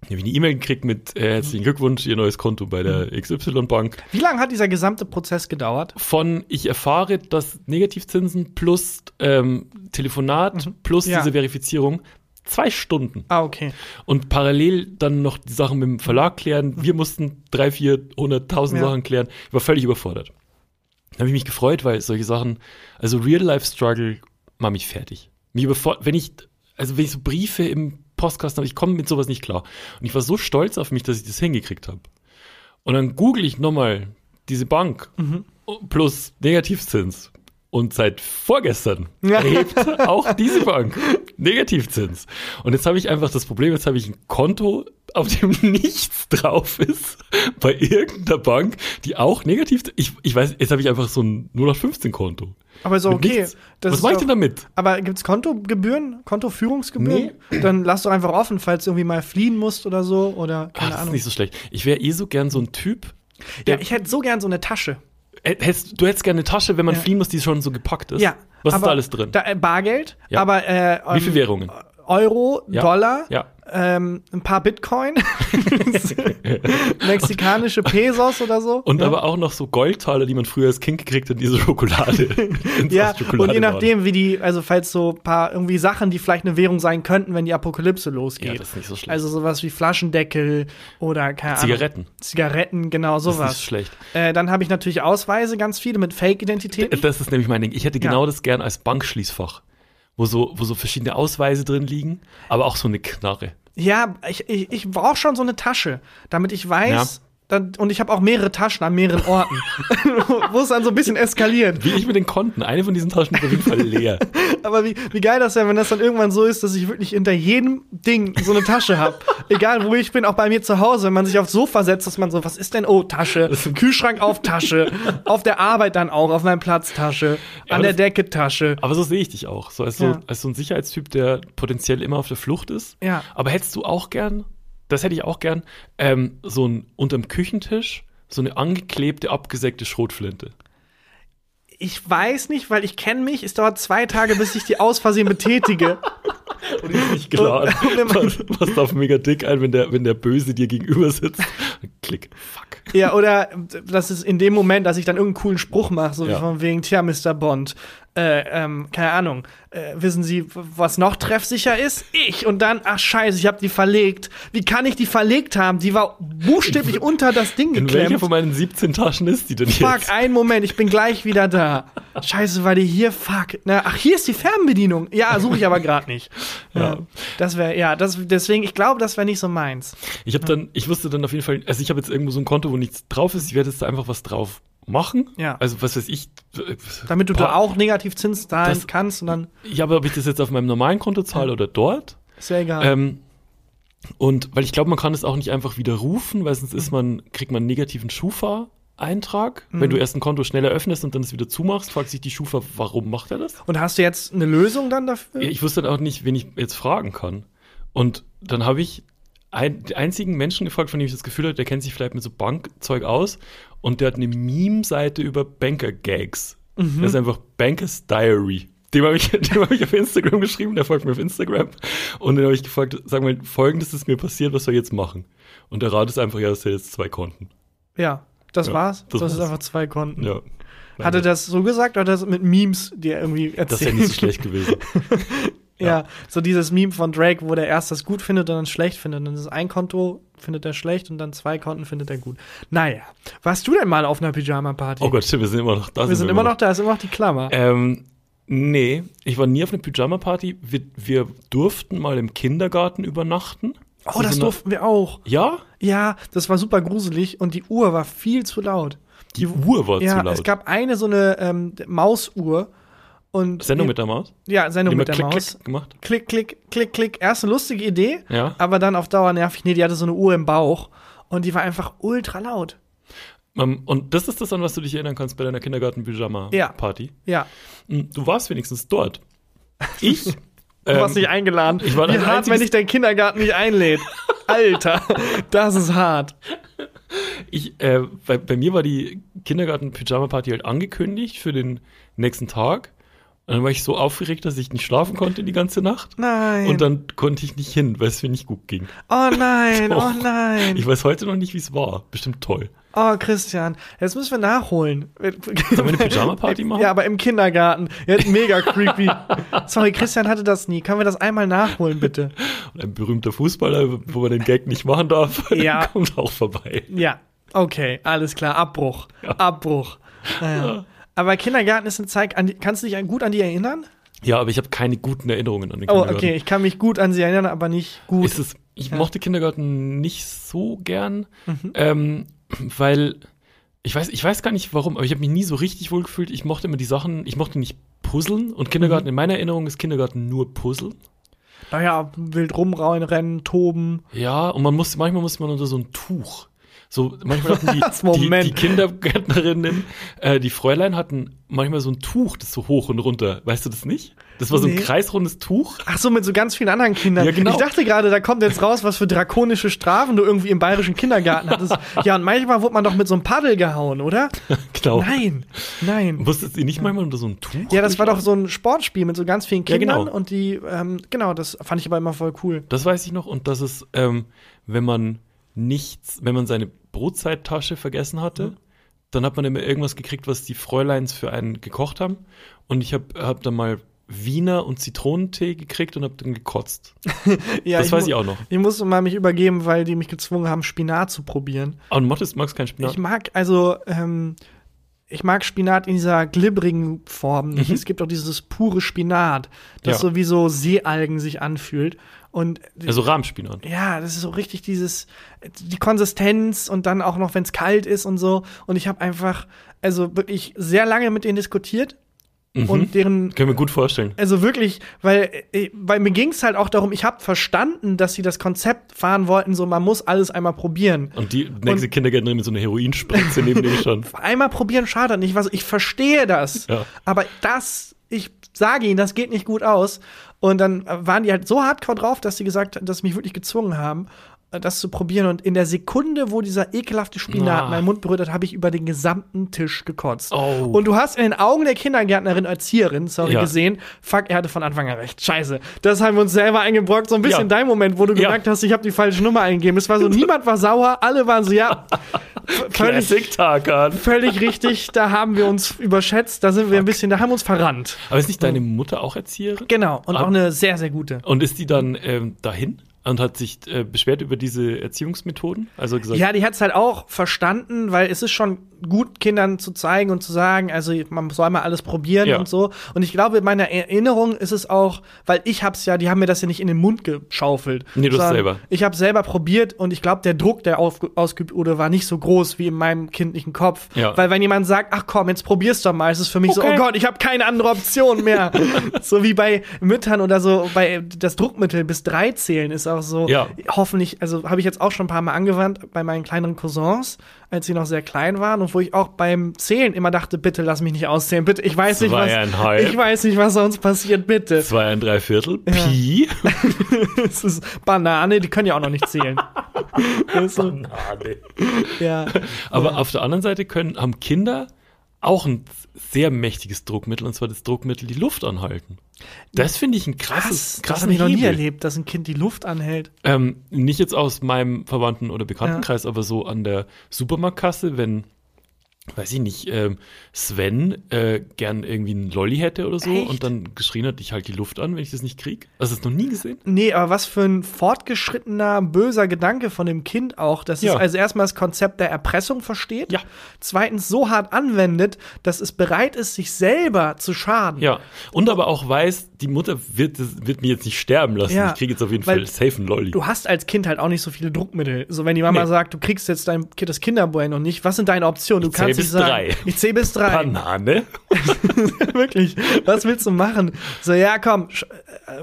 Mhm. Habe ich eine E-Mail gekriegt mit äh, herzlichen Glückwunsch, Ihr neues Konto bei der Mhm. XY-Bank. Wie lange hat dieser gesamte Prozess gedauert? Von ich erfahre, dass Negativzinsen plus ähm, Telefonat plus Mhm. Ja. diese Verifizierung zwei Stunden. Ah, okay. Und parallel dann noch die Sachen mit dem Verlag klären. Wir mussten drei, vier, hunderttausend Ja. Sachen klären. Ich war völlig überfordert. Da habe ich mich gefreut, weil solche Sachen, also Real-Life-Struggle, macht mich fertig. Mich überfordert, wenn ich, also wenn ich so Briefe im Postkasten habe, ich komme mit sowas nicht klar. Und ich war so stolz auf mich, dass ich das hingekriegt habe. Und dann google ich nochmal diese Bank plus Negativzins. Und seit vorgestern Ja. erhebt auch diese Bank Negativzins. Und jetzt habe ich einfach das Problem, jetzt habe ich ein Konto, auf dem nichts drauf ist, bei irgendeiner Bank, die auch negativ, ich, ich weiß, jetzt habe ich einfach so ein 0815-Konto. Aber so okay. Das Was ist mache ich denn damit? Aber gibt's Kontogebühren, Kontoführungsgebühren? Dann lass doch einfach offen, falls du irgendwie mal fliehen musst oder so oder Ach, keine das ist Ahnung. nicht so schlecht. Ich wäre eh so gern so ein Typ, Ja, ich hätte so gern so eine Tasche. Hättest, du hättest gerne eine Tasche, wenn man Ja. fliehen muss, die schon so gepackt ist. Ja. Was ist da alles drin? Da, äh, Bargeld, aber äh, Wie viele ähm, Währungen? Euro, Ja. Dollar, Ja. Ähm, ein paar Bitcoin, mexikanische Pesos oder so. Und ja. aber auch noch so Goldtaler, die man früher als Kind gekriegt hat, in diese Schokolade. Ja, Schokolade und je nachdem, wie die, also falls so ein paar irgendwie Sachen, die vielleicht eine Währung sein könnten, wenn die Apokalypse losgeht. Ja, das ist nicht so schlecht. Also sowas wie Flaschendeckel oder keine Zigaretten. Ahnung. Zigaretten, genau Das ist sowas. schlecht. Äh, dann habe ich natürlich Ausweise, ganz viele mit Fake-Identitäten. Das ist nämlich mein Ding. Ich hätte Ja. genau das gern als Bankschließfach. Wo so, wo so verschiedene Ausweise drin liegen, aber auch so eine Knarre. Ja, ich, ich, ich brauche schon so eine Tasche, damit ich weiß. Dann, und ich habe auch mehrere Taschen an mehreren Orten, wo es dann so ein bisschen eskaliert. Wie ich mit den Konten. Eine von diesen Taschen ist auf jeden Fall leer. Aber wie, wie geil das wäre, wenn das dann irgendwann so ist, dass ich wirklich hinter jedem Ding so eine Tasche habe. Egal wo ich bin, auch bei mir zu Hause, wenn man sich aufs Sofa setzt, dass man so, was ist denn? Oh, Tasche. Kühlschrank auf Tasche. auf der Arbeit dann auch, auf meinem Platz Tasche. Ja, an der das- Decke Tasche. Aber so sehe ich dich auch. So als, so Ja. als so ein Sicherheitstyp, der potenziell immer auf der Flucht ist. Ja. Aber hättest du auch gern, das hätte ich auch gern, ähm, so ein unterm Küchentisch, so eine angeklebte, abgesägte Schrotflinte. Ich weiß nicht, weil ich kenne mich. Es dauert zwei Tage, bis ich die aus Versehen betätige. Und die ist nicht Was, was darf mega dick ein, wenn der, wenn der Böse dir gegenüber sitzt? Klick. Fuck. Ja, oder das ist in dem Moment, dass ich dann irgendeinen coolen Spruch mache, so wie Ja. von wegen, tja, Mr. Bond, äh, ähm, keine Ahnung, äh, wissen Sie, was noch treffsicher ist? Ich. Und dann, ach scheiße, ich habe die verlegt. Wie kann ich die verlegt haben? Die war buchstäblich unter das Ding In welcher geklemmt. von meinen 17 Taschen ist die denn Fuck, jetzt? einen Moment, ich bin gleich wieder da. Scheiße, war die hier? Fuck. Na, ach, hier ist die Fernbedienung. Ja, suche ich aber gerade nicht. Ja. Ja. Das wäre, ja, das, deswegen, ich glaube, das wäre nicht so meins. Ich habe dann, ich wusste dann auf jeden Fall, also ich habe jetzt irgendwo so ein Konto, wo nichts drauf ist. Ich werde jetzt da einfach was drauf machen. Ja. Also was weiß ich. Damit du da auch Negativzins zahlen Das- kannst und dann Ja, aber ob ich das jetzt auf meinem normalen Konto zahle oder dort? ist ja egal. Ähm, und weil ich glaube, man kann es auch nicht einfach widerrufen, weil sonst ist man, kriegt man einen negativen Schufa-Eintrag. Wenn du erst ein Konto schnell eröffnest und dann es wieder zumachst, fragt sich die Schufa, warum macht er das? Und hast du jetzt eine Lösung dann dafür? Ich wusste dann auch nicht, wen ich jetzt fragen kann. Und dann habe ich ein, den einzigen Menschen gefragt, von dem ich das Gefühl hatte, der kennt sich vielleicht mit so Bankzeug aus und der hat eine Meme-Seite über Banker-Gags. Mhm. Das ist einfach Bankers Diary. Dem habe ich, dem hab ich auf Instagram geschrieben, der folgt mir auf Instagram. Und den habe ich gefragt, sag mal, folgendes ist mir passiert, was soll ich jetzt machen? Und der Rat ist einfach, ja, das sind jetzt zwei Konten. Ja, das Ja, war's. Das, das ist einfach zwei Konten. Ja. Hat er das so gesagt oder hat er das mit Memes dir irgendwie erzählt? Das wäre nicht so schlecht gewesen. ja. so dieses Meme von Drake, wo der erst das gut findet und dann schlecht findet. Und dann ist ein Konto findet er schlecht und dann zwei Konten findet er gut. Naja, warst du denn mal auf einer Pyjama-Party? Oh Gott, stimmt, wir sind immer noch da. wir sind immer noch da, ist immer noch die Klammer. Ähm, nee, ich war nie auf einer Pyjama-Party. Wir, wir durften mal im Kindergarten übernachten. oh, das so eine- durften wir auch. Ja? Ja, das war super gruselig und die Uhr war viel zu laut. Die Uhr war Ja, zu laut. es gab eine so eine ähm, Mausuhr Und Sendung mit der Maus? Ja, Sendung mit der klick, Maus. klick gemacht. Klick, klick, klick, klick. Erste lustige Idee, Ja. aber dann auf Dauer nervig. Nee, die hatte so eine Uhr im Bauch und die war einfach ultra laut. Ähm, Und das ist das, an was du dich erinnern kannst bei deiner Ja. Kindergarten-Pyjama-Party. Ja, Hm, Du warst wenigstens dort. Ich. du warst ähm, nicht eingeladen. ich war Wie hart, wenn dich dein Kindergarten nicht einlädt. Alter, das ist hart. Ich, äh, bei, bei mir war die Kindergarten-Pyjama-Party halt angekündigt für den nächsten Tag. Und dann war ich so aufgeregt, dass ich nicht schlafen konnte die ganze Nacht. Nein. Und dann konnte ich nicht hin, weil es mir nicht gut ging. oh nein, oh nein. Ich weiß heute noch nicht, wie es war. Bestimmt toll. Oh, Christian, jetzt müssen wir nachholen. Sollen wir eine Pyjama-Party machen? Ja, aber im Kindergarten. Jetzt mega creepy. Sorry, Christian hatte das nie. Können wir das einmal nachholen, bitte? Und ein berühmter Fußballer, wo man den Gag nicht machen darf, Ja. kommt auch vorbei. Ja, okay, alles klar. Abbruch. Abbruch. Ja. Aber Kindergarten ist eine Zeit, an die, kannst du dich an- gut an die erinnern? Ja, aber ich habe keine guten Erinnerungen an den Oh, Kindergarten. okay, ich kann mich gut an sie erinnern, aber nicht gut. Ist es, ich mochte Kindergarten nicht so gern, Mhm. ähm, weil ich weiß, ich weiß gar nicht warum, aber ich habe mich nie so richtig wohl gefühlt. Ich mochte immer die Sachen, ich mochte nicht puzzeln und Kindergarten, Mhm. in meiner Erinnerung ist Kindergarten nur Puzzeln. naja, wild rumrauen, rennen, toben. Ja, und man muss, manchmal muss man unter so ein Tuch. So, manchmal hatten Was? die, die, Moment. die Kindergärtnerinnen, äh, die Fräulein hatten manchmal so ein Tuch, das so hoch und runter. Weißt du das nicht? Das war so ein Nee. kreisrundes Tuch. Ach so, mit so ganz vielen anderen Kindern. Ja, genau. Ich dachte gerade, da kommt jetzt raus, was für drakonische Strafen du irgendwie im bayerischen Kindergarten hattest. ja, und manchmal wurde man doch mit so einem Paddel gehauen, oder? Genau. Nein, nein. Musstet ihr nicht manchmal unter so ein Tuch? Ja, das war doch so ein Sportspiel mit so ganz vielen Ja, Kindern genau. und die, ähm, genau, das fand ich aber immer voll cool. Das weiß ich noch. Und das ist, ähm, wenn man nichts, wenn man seine Brotzeittasche vergessen hatte, Mhm. dann hat man immer irgendwas gekriegt, was die Fräuleins für einen gekocht haben. Und ich habe hab dann mal Wiener und Zitronentee gekriegt und habe dann gekotzt. Ja, das weiß mu- ich auch noch. Ich musste mal mich übergeben, weil die mich gezwungen haben, Spinat zu probieren. Aber du magst, magst keinen Spinat? Ich mag also, ähm, ich mag Spinat in dieser glibberigen Form nicht. Mhm. Es gibt auch dieses pure Spinat, das Ja. so wie so Seealgen sich anfühlt. Und also Rahmspinat. ja, das ist so richtig dieses, die Konsistenz und dann auch noch, wenn es kalt ist und so. Und ich habe einfach, also wirklich sehr lange mit denen diskutiert Mhm. und deren Können wir gut vorstellen. also wirklich, weil, äh, weil mir ging es halt auch darum, ich habe verstanden, dass sie das Konzept fahren wollten, so man muss alles einmal probieren. Und die nächste Kindergärtnerin mit so einer Heroinspritze neben dem schon. Einmal probieren schadet nicht, was ich verstehe das. Ja. Aber das, ich sage ihnen, das geht nicht gut aus. Und dann äh, waren die halt so hardcore drauf, dass sie gesagt, dass sie mich wirklich gezwungen haben, äh, das zu probieren. Und in der Sekunde, wo dieser ekelhafte Spinat Ah. meinen Mund berührt hat, habe ich über den gesamten Tisch gekotzt. Oh. Und du hast in den Augen der Kindergärtnerin, Erzieherin, sorry, Ja. gesehen, fuck, er hatte von Anfang an recht. Scheiße. Das haben wir uns selber eingebrockt. So ein bisschen Ja. dein Moment, wo du Ja. gemerkt hast, ich habe die falsche Nummer eingegeben. Es war so, niemand war sauer, alle waren so, ja, völlig, völlig richtig. Da haben wir uns überschätzt. Da sind wir ein bisschen, da haben wir uns verrannt. Aber ist nicht deine Mutter auch Erzieherin? Genau. Und Ah. auch eine sehr, sehr gute. Und ist die dann ähm, dahin und hat sich äh, beschwert über diese Erziehungsmethoden? Also gesagt, Ja, die hat es halt auch verstanden, weil es ist schon gut, Kindern zu zeigen und zu sagen, also man soll mal alles probieren Ja. und so. Und ich glaube, in meiner Erinnerung ist es auch, weil ich hab's ja, die haben mir das ja nicht in den Mund geschaufelt. Nee, du hast selber. Ich habe selber probiert und ich glaube, der Druck, der auf, ausgeübt wurde, war nicht so groß wie in meinem kindlichen Kopf. Ja. Weil wenn jemand sagt, ach komm, jetzt probier's doch mal, ist es für mich so, Okay. oh Gott, ich habe keine andere Option mehr. so wie bei Müttern oder so, bei das Druckmittel bis drei zählen ist auch so. Ja. Hoffentlich, also habe ich jetzt auch schon ein paar Mal angewandt bei meinen kleineren Cousins, als sie noch sehr klein waren und wo ich auch beim Zählen immer dachte, bitte lass mich nicht auszählen, bitte, ich weiß nicht, was, ich weiß nicht, was sonst passiert, bitte. zwei ein Dreiviertel, Pi. Es ist Banane, die können ja auch noch nicht zählen. Das Banane. ja. Aber auf der anderen Seite können, haben Kinder auch ein sehr mächtiges Druckmittel, und zwar das Druckmittel, die Luft anhalten. Das finde ich ein krasses, Krass, das krasses habe ich noch nie erlebt, dass ein Kind die Luft anhält. Ähm, nicht jetzt aus meinem Verwandten- oder Bekanntenkreis, aber so an der Supermarktkasse, wenn, weiß ich nicht, ähm, Sven äh, gern irgendwie einen Lolli hätte oder so Echt? und dann geschrien hat, ich halte die Luft an, wenn ich das nicht krieg. Hast du das noch nie gesehen? Nee, aber was für ein fortgeschrittener, böser Gedanke von dem Kind auch, dass Ja. es also erstmal das Konzept der Erpressung versteht, Ja. zweitens so hart anwendet, dass es bereit ist, sich selber zu schaden. Ja. Und aber auch weiß, die Mutter wird, wird mir jetzt nicht sterben lassen. Ja, Ich kriege jetzt auf jeden weil Fall safe einen Lolli. Du hast als Kind halt auch nicht so viele Druckmittel. So, wenn die Mama Nee. sagt, du kriegst jetzt dein das Kinderbueno nicht, was sind deine Optionen? Du Ich kannst bis sagen? drei. Ich zähle bis drei. Banane? Wirklich. Was willst du machen? So, ja, komm,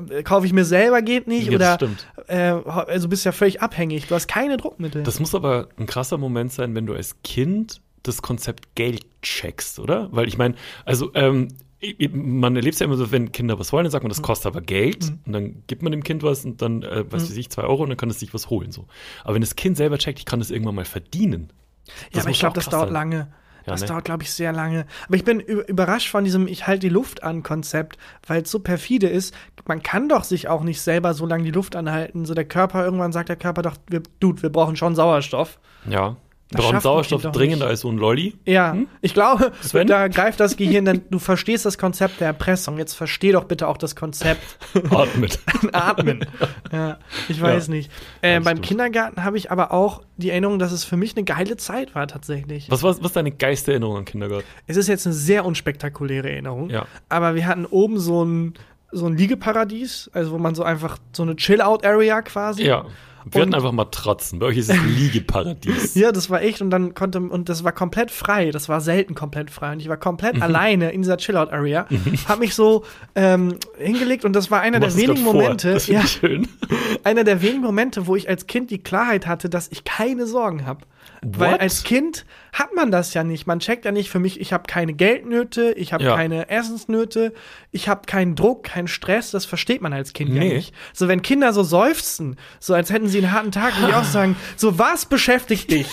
äh, kaufe ich mir selber, geht nicht. Ja, das oder stimmt. äh, also bist ja völlig abhängig. Du hast keine Druckmittel. Das muss aber ein krasser Moment sein, wenn du als Kind das Konzept Geld checkst, oder? Weil ich meine, also ähm, man erlebt es ja immer so, wenn Kinder was wollen, dann sagt man, das kostet aber Geld. Und dann gibt man dem Kind was und dann, äh, was weiß ich, zwei Euro und dann kann es sich was holen. So. Aber wenn das Kind selber checkt, ich kann das irgendwann mal verdienen. ja, aber ich glaube, das dauert sein. lange. Das ne? dauert, glaube ich, sehr lange. Aber ich bin überrascht von diesem Ich halte die Luft an Konzept, weil es so perfide ist. Man kann doch sich auch nicht selber so lange die Luft anhalten. So der Körper, irgendwann sagt der Körper doch, wir, Dude, wir brauchen schon Sauerstoff. Ja. Das brauchen Sauerstoff dringender als so ein Lolli. Ja, ich glaube, Sven? da greift das Gehirn dann, du verstehst das Konzept der Erpressung. Jetzt versteh doch bitte auch das Konzept Atmet. Atmen. ja, ich weiß Ja. nicht. Äh, beim stimmt. Kindergarten habe ich aber auch die Erinnerung, dass es für mich eine geile Zeit war tatsächlich. Was war was ist deine geilste Erinnerung an Kindergarten? Es ist jetzt eine sehr unspektakuläre Erinnerung, Ja. aber wir hatten oben so ein, so ein Liegeparadies, also wo man so einfach so eine Chill-Out-Area quasi. Ja. Wir hatten einfach Matratzen. Bei euch ist es ein Liegeparadies. Ja, das war echt und dann konnte und das war komplett frei. Das war selten komplett frei und ich war Mhm. komplett alleine in dieser Chillout Area, hab mich so ähm, hingelegt und das war einer der wenigen. Momente, Das ja, schön. einer der wenigen Momente, wo ich als Kind die Klarheit hatte, dass ich keine Sorgen habe. Weil als Kind hat man das ja nicht. Man checkt ja nicht für mich, ich habe keine Geldnöte, ich habe Ja. keine Essensnöte, ich habe keinen Druck, keinen Stress. Das versteht man als Kind Nee. ja nicht. So, wenn Kinder so seufzen, so als hätten sie einen harten Tag, würde ich auch sagen, so was beschäftigt dich?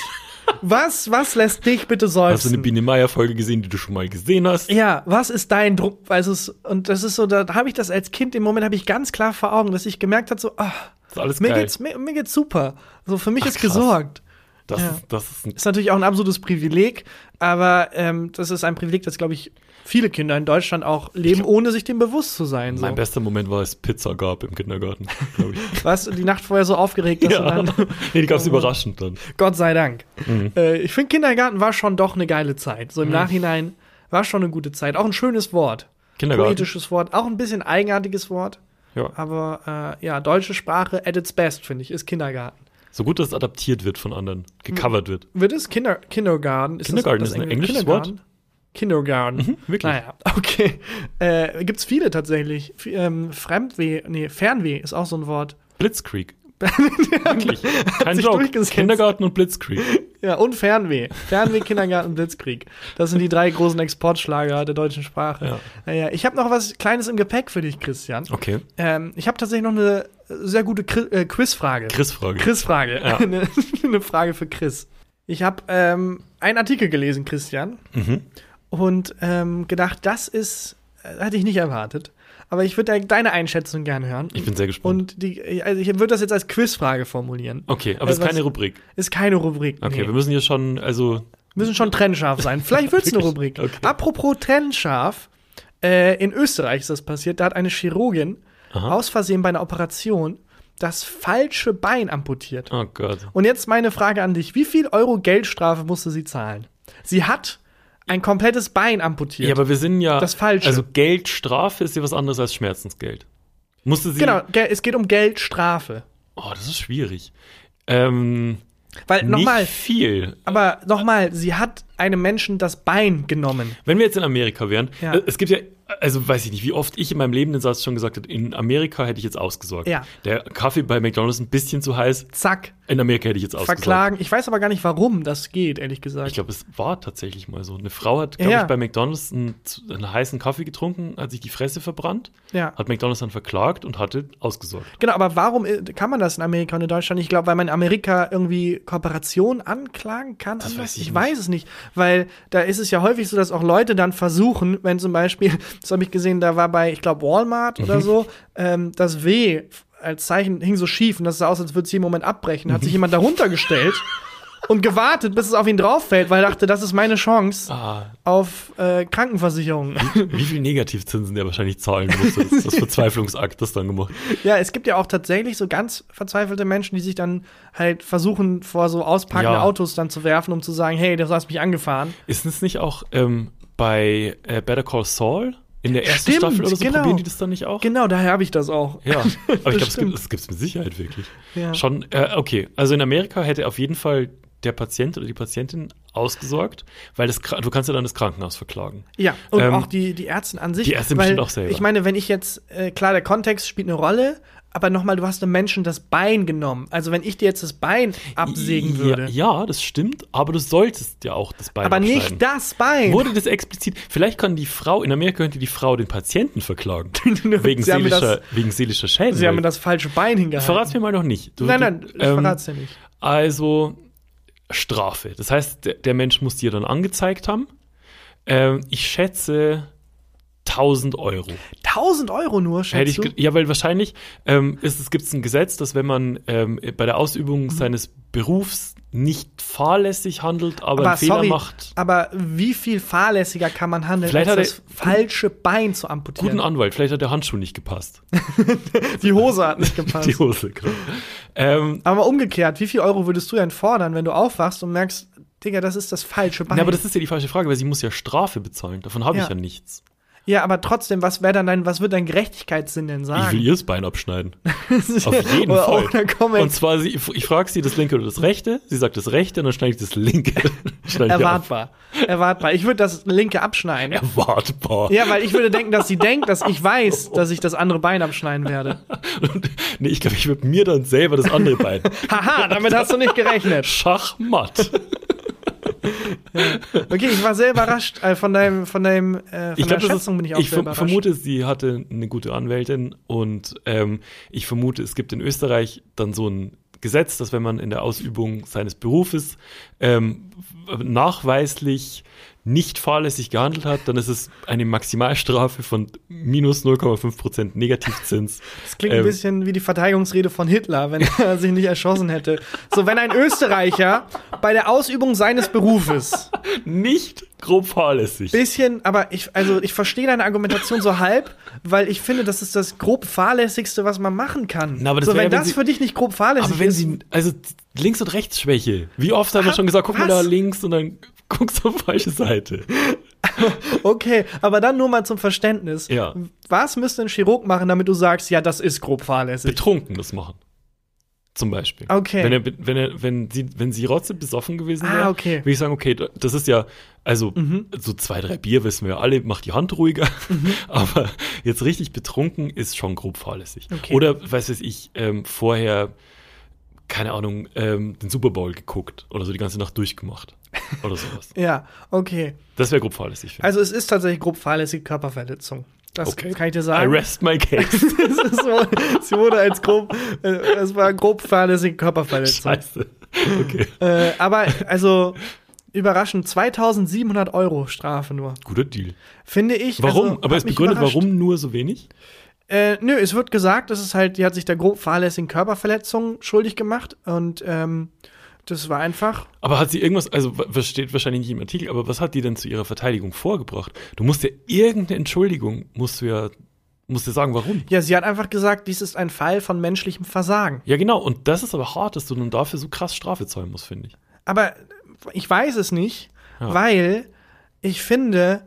Was, was lässt dich bitte Hast du eine seufzen? Biene Meier Folge gesehen, die du schon mal gesehen hast? Ja, was ist dein Druck? Also es, und das ist so, da habe ich das als Kind, im Moment habe ich ganz klar vor Augen, dass ich gemerkt habe, so, Das ist alles mir geil. geht's, mir, mir geht's super. So, für mich Ach, ist krass. gesorgt. Das, Ja. ist, das ist Ist natürlich auch ein absolutes Privileg, aber ähm, das ist ein Privileg, das, glaube ich, viele Kinder in Deutschland auch leben, ohne sich dem bewusst zu sein. So. Mein bester Moment war, als es Pizza gab im Kindergarten, glaube ich. Warst du die Nacht vorher so aufgeregt, dass ja. du dann. nee, die gab es überraschend dann. Gott sei Dank. Mhm. Äh, ich finde, Kindergarten war schon doch eine geile Zeit. So im Nachhinein war schon eine gute Zeit. Auch ein schönes Wort. Kindergarten. Poetisches Wort. Auch ein bisschen eigenartiges Wort. Ja. Aber äh, ja, deutsche Sprache at its best, finde ich, ist Kindergarten. So gut, dass es adaptiert wird von anderen, gecovert wird. Wird es Kinder Kindergarten? Ist Kindergarten das, ist ein Engl- englisches Kindergarten? Kindergarten. Mhm, wirklich. Naja, okay. Äh, gibt's viele tatsächlich. F ähm, Fremdweh, nee, Fernweh ist auch so ein Wort. Blitzkrieg. Wirklich. Kein Joke. Kindergarten und Blitzkrieg. Ja, und Fernweh. Fernweh, Kindergarten, Blitzkrieg. Das sind die drei großen Exportschlager der deutschen Sprache. Ja. Naja, ich habe noch was Kleines im Gepäck für dich, Christian. Okay. Ähm, ich habe tatsächlich noch eine sehr gute äh, Quizfrage. Chris-Frage. Quizfrage. Ja. eine, eine Frage für Chris. Ich habe ähm, einen Artikel gelesen, Christian, Mhm. Und ähm, gedacht, das ist, äh, hatte ich nicht erwartet. Aber ich würde deine Einschätzung gerne hören. Ich bin sehr gespannt. Und die, also ich würde das jetzt als Quizfrage formulieren. okay, aber Äh, es ist keine Rubrik. Ist keine Rubrik. Okay, nee. wir müssen hier schon, also, müssen schon trennscharf sein. Vielleicht wird es eine? Rubrik. Okay. Apropos trennscharf, äh, in Österreich ist das passiert. Da hat eine Chirurgin Aha. aus Versehen bei einer Operation das falsche Bein amputiert. oh Gott. Und jetzt meine Frage an dich: Wie viel Euro Geldstrafe musste sie zahlen? Sie hat ein komplettes Bein amputiert. Ja, aber wir sind ja. Das Falsche. Also Geldstrafe ist ja was anderes als Schmerzensgeld. Musste sie. genau, es geht um Geldstrafe. Oh, das ist schwierig. Ähm, Weil nochmal, viel. aber nochmal, sie hat einem Menschen das Bein genommen. Wenn wir jetzt in Amerika wären, Ja. äh, es gibt ja, also weiß ich nicht, wie oft ich in meinem Leben den Satz schon gesagt habe, in Amerika hätte ich jetzt ausgesorgt. Ja. Der Kaffee bei McDonalds ein bisschen zu heiß, Zack, in Amerika hätte ich jetzt ausgesorgt. verklagen. Ich weiß aber gar nicht, warum das geht, ehrlich gesagt. Ich glaube, es war tatsächlich mal so. Eine Frau hat, glaube Ja. ich, bei McDonalds einen, einen heißen Kaffee getrunken, hat sich die Fresse verbrannt, ja. hat McDonalds dann verklagt und hatte ausgesorgt. Genau, aber warum äh, kann man das in Amerika und in Deutschland? Ich glaube, weil man in Amerika irgendwie Kooperation anklagen kann. Das anders? weiß ich ich weiß es nicht, weil da ist es ja häufig so, dass auch Leute dann versuchen, wenn zum Beispiel, das habe ich gesehen, da war bei, ich glaube, Walmart oder Mhm. so, ähm, das W als Zeichen hing so schief und das sah aus, als würde es jeden Moment abbrechen. Hat sich jemand darunter gestellt und gewartet, bis es auf ihn drauf fällt, weil er dachte, das ist meine Chance Ah, auf äh, Krankenversicherung. wie viel Negativzinsen der wahrscheinlich zahlen musste. Das, das Verzweiflungsakt, das dann gemacht. Ja, es gibt ja auch tatsächlich so ganz verzweifelte Menschen, die sich dann halt versuchen, vor so auspackende Ja. Autos dann zu werfen, um zu sagen, hey, du hast mich angefahren. Ist es nicht auch ähm, bei äh, Better Call Saul in der ersten Stimmt, Staffel oder so? genau. Probieren die das dann nicht auch? Genau, daher habe ich das auch. Ja, aber ich glaube, es gibt es mit Sicherheit wirklich. Ja. Schon, äh, okay. Also in Amerika hätte auf jeden Fall der Patient oder die Patientin ausgesorgt, weil das, du kannst ja dann das Krankenhaus verklagen. Ja, und Ähm, auch die, die Ärzte an sich. die Ärzte weil, bestimmt auch selber. Ich meine, wenn ich jetzt, äh, klar, der Kontext spielt eine Rolle, aber nochmal, du hast einem Menschen das Bein genommen. Also wenn ich dir jetzt das Bein absägen würde, Ja, ja, das stimmt, aber du solltest ja auch das Bein aber nicht das Bein. Wurde das explizit, vielleicht kann die Frau, in Amerika könnte die Frau den Patienten verklagen. wegen, seelischer, das- wegen seelischer Schäden. Sie haben mir das falsche Bein hingehalten. Verrat's mir mal noch nicht. Du, nein, nein, ich ähm, verrat's dir nicht. Also Strafe. Das heißt, der, Mensch muss dir dann angezeigt haben. Ähm, ich schätze 1000 Euro. 1000 Euro nur, Hätte schätzt ich, du? ge- ja, weil wahrscheinlich ähm, ist, es gibt ein Gesetz, dass wenn man ähm, bei der Ausübung Mhm. seines Berufs nicht fahrlässig handelt, aber, Aber einen Fehler sorry, macht, aber wie viel fahrlässiger kann man handeln, Vielleicht als hat das falsche Bein zu amputieren? guten Anwalt, vielleicht hat der Handschuh nicht gepasst. Die Hose hat nicht gepasst. Die Hose, genau. ähm, Aber umgekehrt, wie viel Euro würdest du denn fordern, wenn du aufwachst und merkst, Digga, das ist das falsche Bein? na, aber das ist ja die falsche Frage, weil sie muss ja Strafe bezahlen. Davon habe ich Ja. ja nichts. Ja, aber trotzdem, was wäre dann dein, was wird dein Gerechtigkeitssinn denn Ich sagen? will ihr das Bein abschneiden. Auf jeden Fall. Und zwar, sie, ich frage sie das linke oder das rechte. Sie sagt das rechte und dann schneide ich das linke. Ich erwartbar. Erwartbar. Ich würde das linke abschneiden. Erwartbar. Ja, weil ich würde denken, dass sie denkt, dass ich weiß, dass ich das andere Bein abschneiden werde. Und, nee, ich glaube, ich würde mir dann selber das andere Bein. Haha, damit hast du nicht gerechnet. Schachmatt. Okay, ich war sehr überrascht äh, von deinem, von deinem, äh, von Ich glaube, das ist, Schätzung bin ich auch ich sehr überrascht. vermute, sie hatte eine gute Anwältin und ähm, ich vermute, es gibt in Österreich dann so ein Gesetz, dass wenn man in der Ausübung seines Berufes ähm, nachweislich nicht fahrlässig gehandelt hat, dann ist es eine Maximalstrafe von minus 0,5 Prozent Negativzins. Das klingt ein Ähm, bisschen wie die Verteidigungsrede von Hitler, wenn er sich nicht erschossen hätte. So, wenn ein Österreicher bei der Ausübung seines Berufes Nicht grob fahrlässig. bisschen, aber ich, also ich verstehe deine Argumentation so halb, weil ich finde, das ist das grob fahrlässigste, was man machen kann. Na, aber das so, wenn wenn das sie- für dich nicht grob fahrlässig Aber wenn ist, sie, also Links- und Rechtsschwäche. Wie oft haben wir schon gesagt, guck mal da links und dann guckst auf falsche Seite. okay, aber dann nur mal zum Verständnis. Ja. Was müsste ein Chirurg machen, damit du sagst, ja, das ist grob fahrlässig? Betrunken das machen. Zum Beispiel. Okay. Wenn, er, wenn, er, wenn, sie, wenn sie rotze besoffen gewesen Ah, wäre, okay. würde ich sagen, okay, das ist ja, also Mhm. so zwei, drei Bier wissen wir alle, macht die Hand ruhiger. Aber jetzt richtig betrunken ist schon grob fahrlässig. Okay. Oder, weiß weiß ich, ähm, vorher, keine Ahnung, ähm, den Super Bowl geguckt oder so die ganze Nacht durchgemacht. Oder sowas. Ja, okay. Das wäre grob fahrlässig. Also es ist tatsächlich grob fahrlässige Körperverletzung. Das Okay. kann ich dir I sagen. rest my case. Es so- Sie wurde als grob, äh, es war grob fahrlässige Körperverletzung. Scheiße. Okay. Äh, aber, also, überraschend, 2700 Euro Strafe nur. Guter Deal. Finde ich. Warum? Also, Aber es begründet, überrascht. warum nur so wenig? Äh, nö, es wird gesagt, das ist halt, die hat sich da grob fahrlässigen Körperverletzungen schuldig gemacht und ähm, das war einfach. Aber hat sie irgendwas, also steht wahrscheinlich nicht im Artikel, aber was hat die denn zu ihrer Verteidigung vorgebracht? Du musst ja irgendeine Entschuldigung, musst du ja, musst du sagen, warum. Ja, sie hat einfach gesagt, dies ist ein Fall von menschlichem Versagen. Ja, genau, und das ist aber hart, dass du dann dafür so krass Strafe zahlen musst, finde ich. Aber ich weiß es nicht, Ja. weil ich finde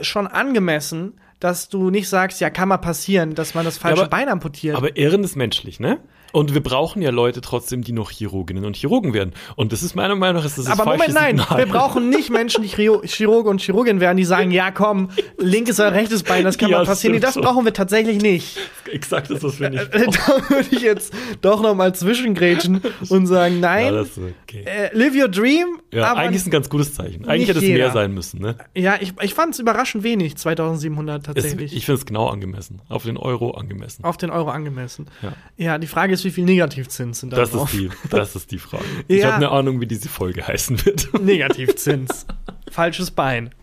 schon angemessen, dass du nicht sagst, ja, kann mal passieren, dass man das falsche aber- Bein amputiert. Aber Irren ist menschlich, ne? Und wir brauchen ja Leute trotzdem, die noch Chirurginnen und Chirurgen werden. Und das ist meiner Meinung nach, ist das das Aber Moment, nein, Signal. wir brauchen nicht Menschen, die Chiro- Chirurge und Chirurgin werden, die sagen, ja komm, linkes oder rechtes Bein, das kann Ja, mal passieren. Nee, das brauchen wir tatsächlich nicht. Exakt das, was wir nicht Äh, Da würde ich jetzt doch noch mal zwischengrätschen und sagen, Ja, nein, ist okay. äh, live your dream. Ja, eigentlich ist ein ganz gutes Zeichen. Eigentlich hätte es jeder. mehr sein müssen, ne? ja, ich, ich fand es überraschend wenig, 2700 Es, tatsächlich. ich finde es genau angemessen. Auf den Euro angemessen. auf den Euro angemessen. Ja. Ja, die Frage ist, wie viel Negativzins sind da Das drauf? ist, die, das ist die Frage. Ich Ja. habe eine Ahnung, wie diese Folge heißen wird. Negativzins. Falsches Bein.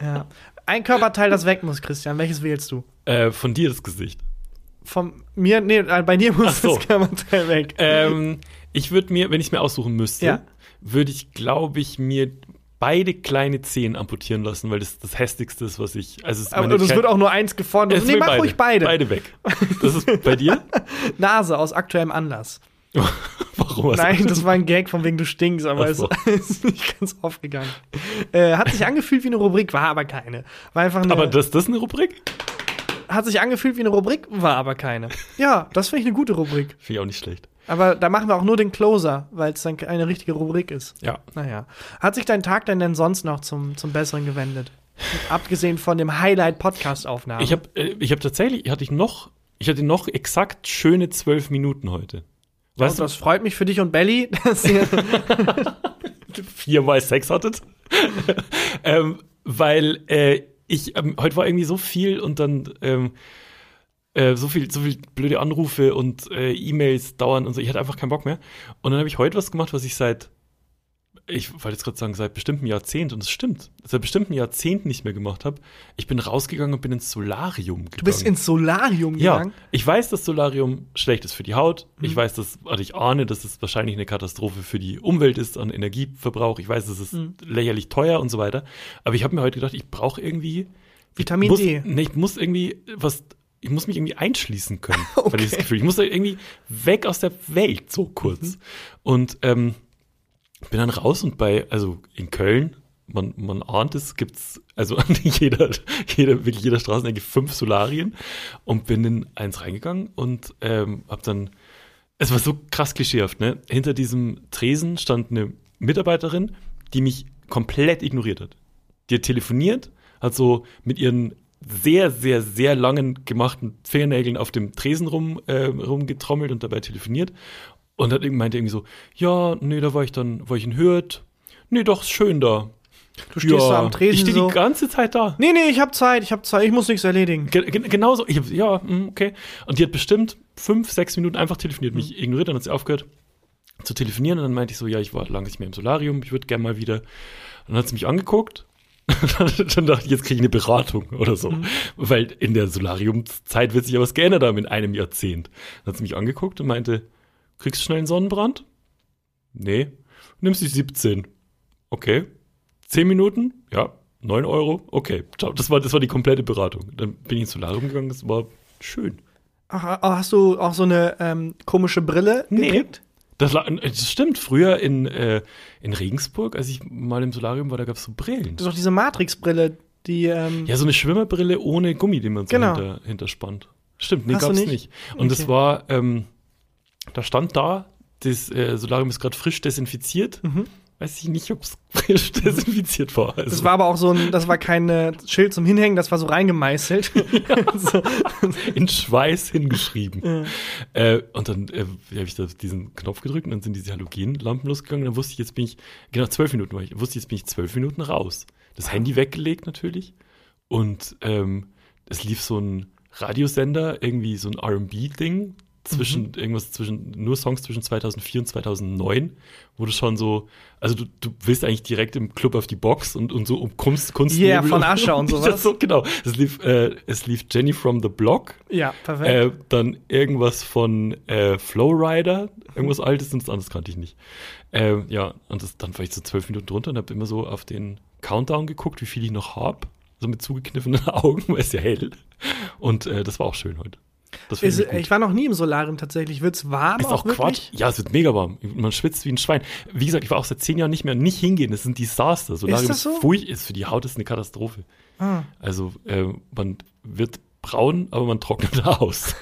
Ja. Ein Körperteil, das weg muss, Christian. Welches wählst du? äh, von dir das Gesicht. Von mir, nee, äh, bei dir muss so. das Körperteil weg. Ähm, ich würde mir, wenn ich mir aussuchen müsste, Ja. würde ich, glaube ich, mir beide kleine Zehen amputieren lassen, weil das das hässlichste ist, was ich. Also es ist Aber Ke- wird auch nur eins gefordert. Es Nee, mach ruhig beide. Beide weg. Das ist bei dir? Nase aus aktuellem Anlass. Warum? hast du- Nein, das war ein Gag, von wegen du stinkst, aber es ist nicht ganz aufgegangen. Äh, hat sich angefühlt wie eine Rubrik, war aber keine. War einfach eine, Aber das, das ist eine Rubrik? hat sich angefühlt wie eine Rubrik, war aber keine. Ja, das finde ich eine gute Rubrik. Finde ich auch nicht schlecht. Aber da machen wir auch nur den Closer, weil es dann eine richtige Rubrik ist. Ja. Naja. Hat sich dein Tag denn, denn sonst noch zum, zum Besseren gewendet? Abgesehen von dem Highlight-Podcast-Aufnahmen. Ich habe äh, ich hab tatsächlich, hatte ich noch, ich hatte noch exakt schöne zwölf Minuten heute. Weißt oh, das freut mich für dich und Belly, dass ihr viermal Sex hattet. ähm, weil äh, ich, ähm, heute war irgendwie so viel und dann ähm, äh, so viel, so viel blöde Anrufe und äh, E-Mails dauern und so. Ich hatte einfach keinen Bock mehr. Und dann habe ich heute was gemacht, was ich seit ich wollte jetzt gerade sagen, seit bestimmten Jahrzehnt, und es stimmt, seit bestimmten Jahrzehnt nicht mehr gemacht habe. Ich bin rausgegangen und bin ins Solarium gegangen. Du bist ins Solarium gegangen? Ja, ich weiß, dass Solarium schlecht ist für die Haut. Mhm. Ich weiß, dass, also ich ahne, dass es wahrscheinlich eine Katastrophe für die Umwelt ist an Energieverbrauch. Ich weiß, dass es mhm. lächerlich teuer und so weiter. Aber ich habe mir heute gedacht, ich brauche irgendwie Vitamin muss, D. Nee, ich muss irgendwie was ich muss mich irgendwie einschließen können. okay. Weil ich das Gefühl, ich muss irgendwie weg aus der Welt, so kurz. Mhm. Und ähm, bin dann raus und bei, also in Köln, man, man ahnt es, gibt's also an jeder, jeder, wirklich jeder Straßenecke fünf Solarien und bin in eins reingegangen und ähm, hab dann, es war so krass klischeehaft, ne? Hinter diesem Tresen stand eine Mitarbeiterin, die mich komplett ignoriert hat. Die hat telefoniert, hat so mit ihren sehr, sehr, sehr langen gemachten Fingernägeln auf dem Tresen rum, äh, rumgetrommelt und dabei telefoniert und dann meinte irgendwie so, ja, nee, da war ich dann, war ich in Hürth. Nee, doch, ist schön da. Du stehst ja, da am Tresen Ich stehe so. die ganze Zeit da. Nee, nee, ich habe Zeit, ich habe Zeit, ich muss nichts erledigen. Ge genau so. Ich hab, ja, hm, okay. Und die hat bestimmt fünf, sechs Minuten einfach telefoniert, mich mhm. ignoriert, dann hat sie aufgehört zu telefonieren und dann meinte ich so, ja, ich war lange nicht mehr im Solarium, ich würde gerne mal wieder. Und dann hat sie mich angeguckt dann dachte ich, jetzt kriege ich eine Beratung oder so. Mhm. Weil in der Solariumzeit wird sich ja was geändert haben in einem Jahrzehnt. Dann hat sie mich angeguckt und meinte, Kriegst du schnell einen Sonnenbrand? Nee. Nimmst die 17. Okay. 10 Minuten? Ja. 9 Euro? Okay. Ciao. Das war, das war die komplette Beratung. Dann bin ich ins Solarium gegangen. Das war schön. Ach, hast du auch so eine ähm, komische Brille gekriegt? Nee. Das, das, stimmt. Früher in, äh, in Regensburg, als ich mal im Solarium war, da gab es so Brillen. Das ist doch diese Matrix-Brille, die. Ähm ja, so eine Schwimmerbrille ohne Gummi, die man so genau. hinter, hinterspannt. Stimmt, nee, Hast gab's nicht? nicht. Und okay. das war, ähm, da stand da, das äh, Solarium ist gerade frisch desinfiziert. Mhm. Weiß ich nicht, ob es frisch desinfiziert war. Also. Das war aber auch so ein, das war kein äh, Schild zum Hinhängen, das war so reingemeißelt. Ja, so. In Schweiß hingeschrieben. Ja. Äh, und dann äh, habe ich da diesen Knopf gedrückt und dann sind diese Halogenlampen losgegangen. Dann wusste ich, jetzt bin ich, genau zwölf Minuten war ich, wusste ich, jetzt bin ich zwölf Minuten raus. Das Handy weggelegt natürlich. Und ähm, es lief so ein Radiosender, irgendwie so ein RB-Ding, zwischen mhm. irgendwas zwischen nur Songs zwischen 2004 und 2009, wo du schon so, also du, du willst eigentlich direkt im Club auf die Box und, und so um Kunst Kunst Ja, yeah, von Ascher und sowas. so, genau. Es lief äh, es lief Jenny from the Block. Ja, perfekt. Äh, dann irgendwas von äh, Flowrider, irgendwas altes und das anderes kannte ich nicht. Äh, ja, und das, dann war ich so zwölf Minuten drunter und habe immer so auf den Countdown geguckt, wie viel ich noch habe. So mit zugekniffenen Augen, weil es ja hell. Und äh, das war auch schön heute. Ist, ich war noch nie im Solarium tatsächlich. Wird es warm? Ist auch, auch Quatsch. Ja, es wird mega warm. Man schwitzt wie ein Schwein. Wie gesagt, ich war auch seit zehn Jahren nicht mehr. Nicht hingehen, das ist ein Desaster. Solarium ist, das so? ist, ist für die Haut ist eine Katastrophe. Ah. Also äh, man wird braun, aber man trocknet aus.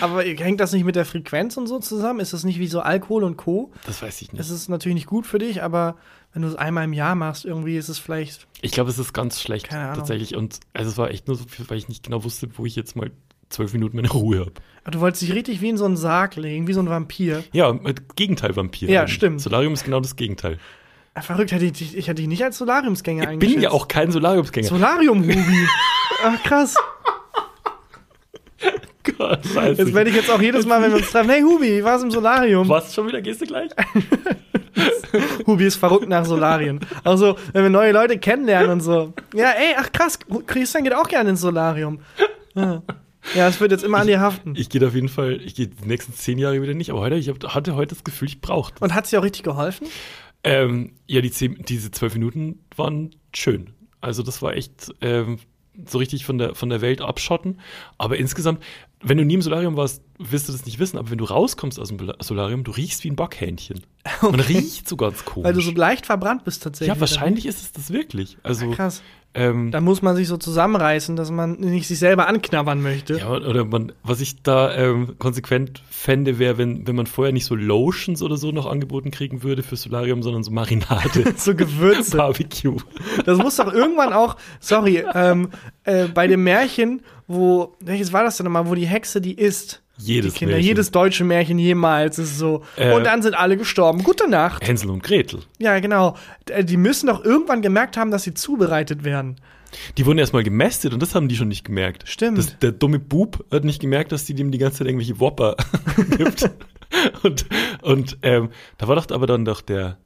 aber hängt das nicht mit der Frequenz und so zusammen? Ist das nicht wie so Alkohol und Co? Das weiß ich nicht. Das ist natürlich nicht gut für dich, aber wenn du es einmal im Jahr machst, irgendwie ist es vielleicht. Ich glaube, es ist ganz schlecht tatsächlich. Und also es war echt nur so, weil ich nicht genau wusste, wo ich jetzt mal zwölf Minuten meine Ruhe habe. Aber du wolltest dich richtig wie in so einen Sarg legen, wie so ein Vampir. Ja, mit Gegenteil Vampir. Ja, stimmt. Solarium ist genau das Gegenteil. Verrückt, hätte ich, ich hätte dich nicht als Solariumsgänger eingeschätzt. Ich bin ja auch kein Solariumsgänger. Solarium-Hubi. Ach, krass. Gott, scheiße. Das werde ich jetzt auch jedes Mal, wenn wir uns treffen. Hey Hubi, wie war's im Solarium? Was? Schon wieder? Gehst du gleich? Hubi ist verrückt nach Solarien. Also, wenn wir neue Leute kennenlernen und so. Ja, ey, ach krass, Christian geht auch gerne ins Solarium. Ja. Ja, es wird jetzt immer an dir haften. Ich gehe auf jeden Fall, ich gehe die nächsten zehn Jahre wieder nicht, aber heute, ich hab, hatte heute das Gefühl, ich brauche Und hat es dir auch richtig geholfen? Ähm, ja, die zehn, diese zwölf Minuten waren schön. Also das war echt ähm, so richtig von der, von der Welt abschotten. Aber insgesamt, wenn du nie im Solarium warst, wirst du das nicht wissen, aber wenn du rauskommst aus dem Solarium, du riechst wie ein Bockhähnchen. Man riecht so ganz komisch. Weil du so leicht verbrannt bist tatsächlich. ja, wahrscheinlich ist es das wirklich. Also, Krass. ähm, Da muss man sich so zusammenreißen, dass man nicht sich selber anknabbern möchte. ja, oder man, was ich da ähm, konsequent fände, wäre, wenn, wenn man vorher nicht so Lotions oder so noch angeboten kriegen würde für Solarium, sondern so Marinade. So Gewürze. Barbecue. Das muss doch irgendwann auch, sorry, ähm, äh, bei dem Märchen, wo, welches war das denn nochmal, wo die Hexe die isst? Jedes die Kinder, Märchen. jedes deutsche Märchen jemals ist so. Äh, und dann sind alle gestorben. Gute Nacht. Hänsel und Gretel. Ja, genau. D- Die müssen doch irgendwann gemerkt haben, dass sie zubereitet werden. Die wurden erstmal gemästet und das haben die schon nicht gemerkt. Stimmt. Das, der dumme Bub hat nicht gemerkt, dass die dem die ganze Zeit irgendwelche Whopper gibt. Und, und ähm, da war doch aber dann doch der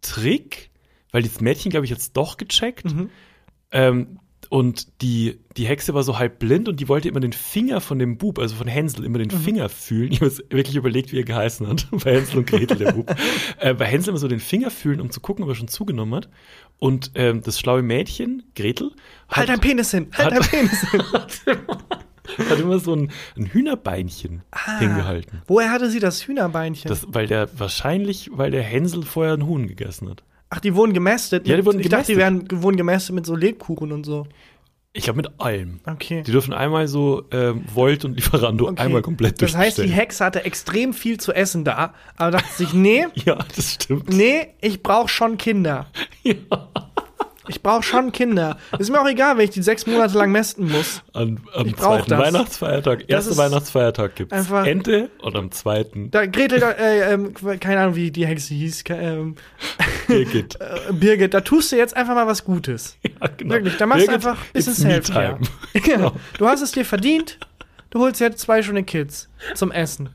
Trick, weil das Mädchen, glaube ich, jetzt doch gecheckt. Mhm. Ähm, und die, die Hexe war so halb blind und die wollte immer den Finger von dem Bub, also von Hänsel, immer den Mhm. Finger fühlen. Ich habe wirklich überlegt, wie er geheißen hat. Bei Hänsel und Gretel, der Bub. äh, bei Hänsel immer so den Finger fühlen, um zu gucken, ob er schon zugenommen hat. Und ähm, das schlaue Mädchen, Gretel, Halt dein Penis hin. Halt hat- dein Penis hin. hat immer so ein, ein Hühnerbeinchen Ah. hingehalten. Woher hatte sie das Hühnerbeinchen? Das, weil der wahrscheinlich, weil der Hänsel vorher ein Huhn gegessen hat. Ach, die wurden gemästet? Ja, die wurden ich dachte, die gemästet. werden, wurden gemästet mit so Lebkuchen und so. Ich glaube mit allem. Okay. Die dürfen einmal so ähm, Volt und Lieferando Okay. einmal komplett Das heißt, die. Hexe hatte extrem viel zu essen da, aber dachte sich, nee, Ja, das stimmt. nee, ich brauche schon Kinder. Ja. Ich brauche schon Kinder. Ist mir auch egal, wenn ich die sechs Monate lang mästen muss. An, am Ich zweiten das. Weihnachtsfeiertag, erster Weihnachtsfeiertag gibt's einfach- Ente und am zweiten Da, Gretel, äh, ähm, keine Ahnung, wie die Hexe hieß, ähm, Birgit. äh, Birgit, da tust du jetzt einfach mal was Gutes. Ja, genau. Wirklich, da machst du Birgit, einfach ein bisschen Self-Care. time. Genau. Du hast es dir verdient. Du holst jetzt zwei schöne Kids zum Essen.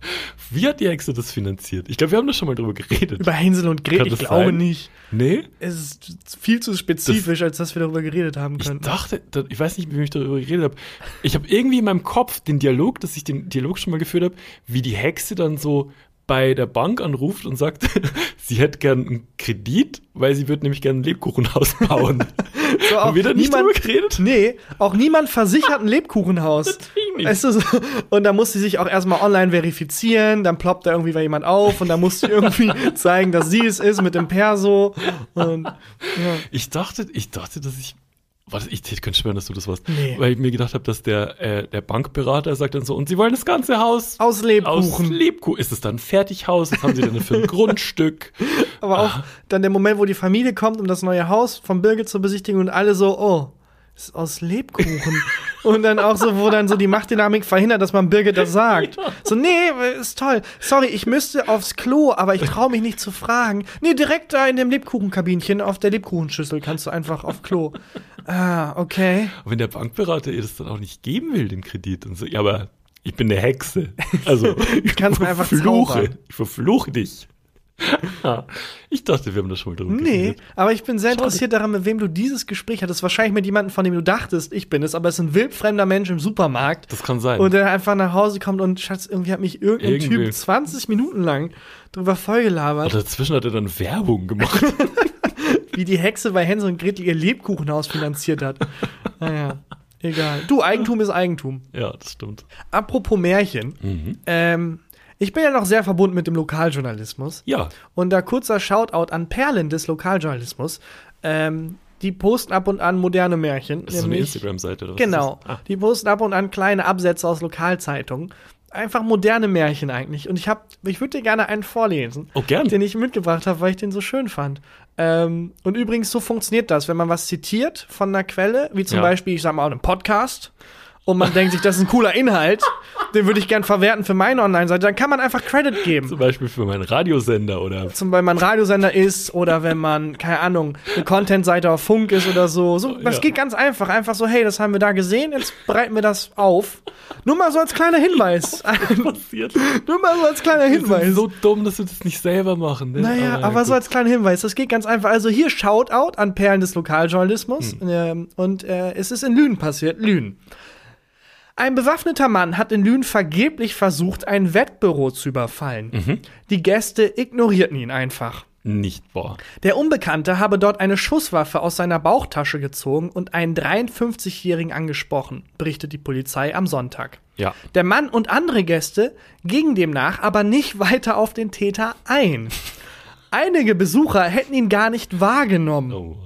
Wie hat die Hexe das finanziert? Ich glaube, wir haben da schon mal drüber geredet. Über Hänsel und Gretel, ich das glaube sein? nicht. Nee? Es ist viel zu spezifisch, als dass wir darüber geredet haben Ich könnten. dachte, da- ich weiß nicht, wie ich darüber geredet habe. Ich habe irgendwie in meinem Kopf den Dialog, dass ich den Dialog schon mal geführt habe, wie die Hexe dann so bei der Bank anruft und sagt, sie hätte gern einen Kredit, weil sie wird nämlich gern ein Lebkuchenhaus bauen. So, Haben wir da nicht niemand- drüber geredet? Nee, auch niemand versichert ein Lebkuchenhaus. Nicht. Weißt du, so, und da muss sie sich auch erstmal online verifizieren, dann ploppt da irgendwie jemand auf und dann muss sie irgendwie zeigen, dass sie es ist mit dem Perso. Und, ja. Ich dachte, ich dachte, dass ich. Warte, ich, könnte schwören, dass du das warst. Nee. Weil ich mir gedacht habe, dass der, äh, der Bankberater sagt dann so, und sie wollen das ganze Haus Aus aus Lebkuchen. Lebkuchen. Ist es dann ein Fertighaus? Was haben sie denn für ein Grundstück? Aber auch dann der Moment, wo die Familie kommt, um das neue Haus von Birgit zu besichtigen und alle so, oh, ist aus Lebkuchen. und dann auch so, wo dann so die Machtdynamik verhindert, dass man Birgit das sagt. So, nee, ist toll. Sorry, ich müsste aufs Klo, aber ich traue mich nicht zu fragen. Nee, direkt da in dem Lebkuchenkabinchen auf der Lebkuchenschüssel kannst du einfach auf Klo. Ah, okay. Und wenn der Bankberater ihr das dann auch nicht geben will, den Kredit, und so, ja, aber ich bin eine Hexe. Also, ich einfach verfluche. zaubern. Ich verfluche dich. Ich dachte, wir haben das schon mal drüber Nee, geredet. aber ich bin sehr Schade. interessiert daran, mit wem du dieses Gespräch hattest. Wahrscheinlich mit jemandem, von dem du dachtest, ich bin es, aber es ist ein wildfremder Mensch im Supermarkt. Das kann sein. Und der einfach nach Hause kommt und Schatz, irgendwie hat mich irgendein Irgendwie. Typ 20 Minuten lang drüber vollgelabert, Und dazwischen hat er dann Werbung gemacht. wie die Hexe bei Hänsel und Gretel ihr Lebkuchenhaus finanziert hat. naja, egal. Du, Eigentum ist Eigentum. ja, das stimmt. Apropos Märchen, Mhm. ähm, ich bin ja noch sehr verbunden mit dem Lokaljournalismus. Ja, Und da kurzer Shoutout an Perlen des Lokaljournalismus. Ähm, die posten ab und an moderne Märchen. das ist so eine nämlich- Instagram-Seite. oder was Genau. Ah, Die posten ab und an kleine Absätze aus Lokalzeitungen. Einfach moderne Märchen eigentlich. Und ich hab, ich würde dir gerne einen vorlesen, Oh, gern. den ich mitgebracht habe, weil ich den so schön fand. Ähm, und übrigens, so funktioniert das, wenn man was zitiert von einer Quelle, wie zum Ja. Beispiel, ich sag mal, einem Podcast, und man denkt sich, das ist ein cooler Inhalt, den würde ich gern verwerten für meine Online-Seite, dann kann man einfach Credit geben. Zum Beispiel für meinen Radiosender oder Zum Beispiel, wenn man Radiosender ist oder wenn man, keine Ahnung, eine Content-Seite auf Funk ist oder so. so das Ja. geht ganz einfach. Einfach so, hey, das haben wir da gesehen, jetzt bereiten wir das auf. Nur mal so als kleiner Hinweis. passiert. Nur mal so als kleiner Wir sind Hinweis. so dumm, dass wir das nicht selber machen. Ne? Naja, aber so gut. als kleiner Hinweis, das geht ganz einfach. Also hier Shoutout an Perlen des Lokaljournalismus. Hm. Ähm, und äh, es ist in Lünen passiert. Lünen. Ein bewaffneter Mann hat in Lünen vergeblich versucht, ein Wettbüro zu überfallen. Mhm. Die Gäste ignorierten ihn einfach. nicht wahr. Der Unbekannte habe dort eine Schusswaffe aus seiner Bauchtasche gezogen und einen 53-Jährigen angesprochen, berichtet die Polizei am Sonntag. Ja. Der Mann und andere Gäste gingen demnach aber nicht weiter auf den Täter ein. Einige Besucher hätten ihn gar nicht wahrgenommen. Oh.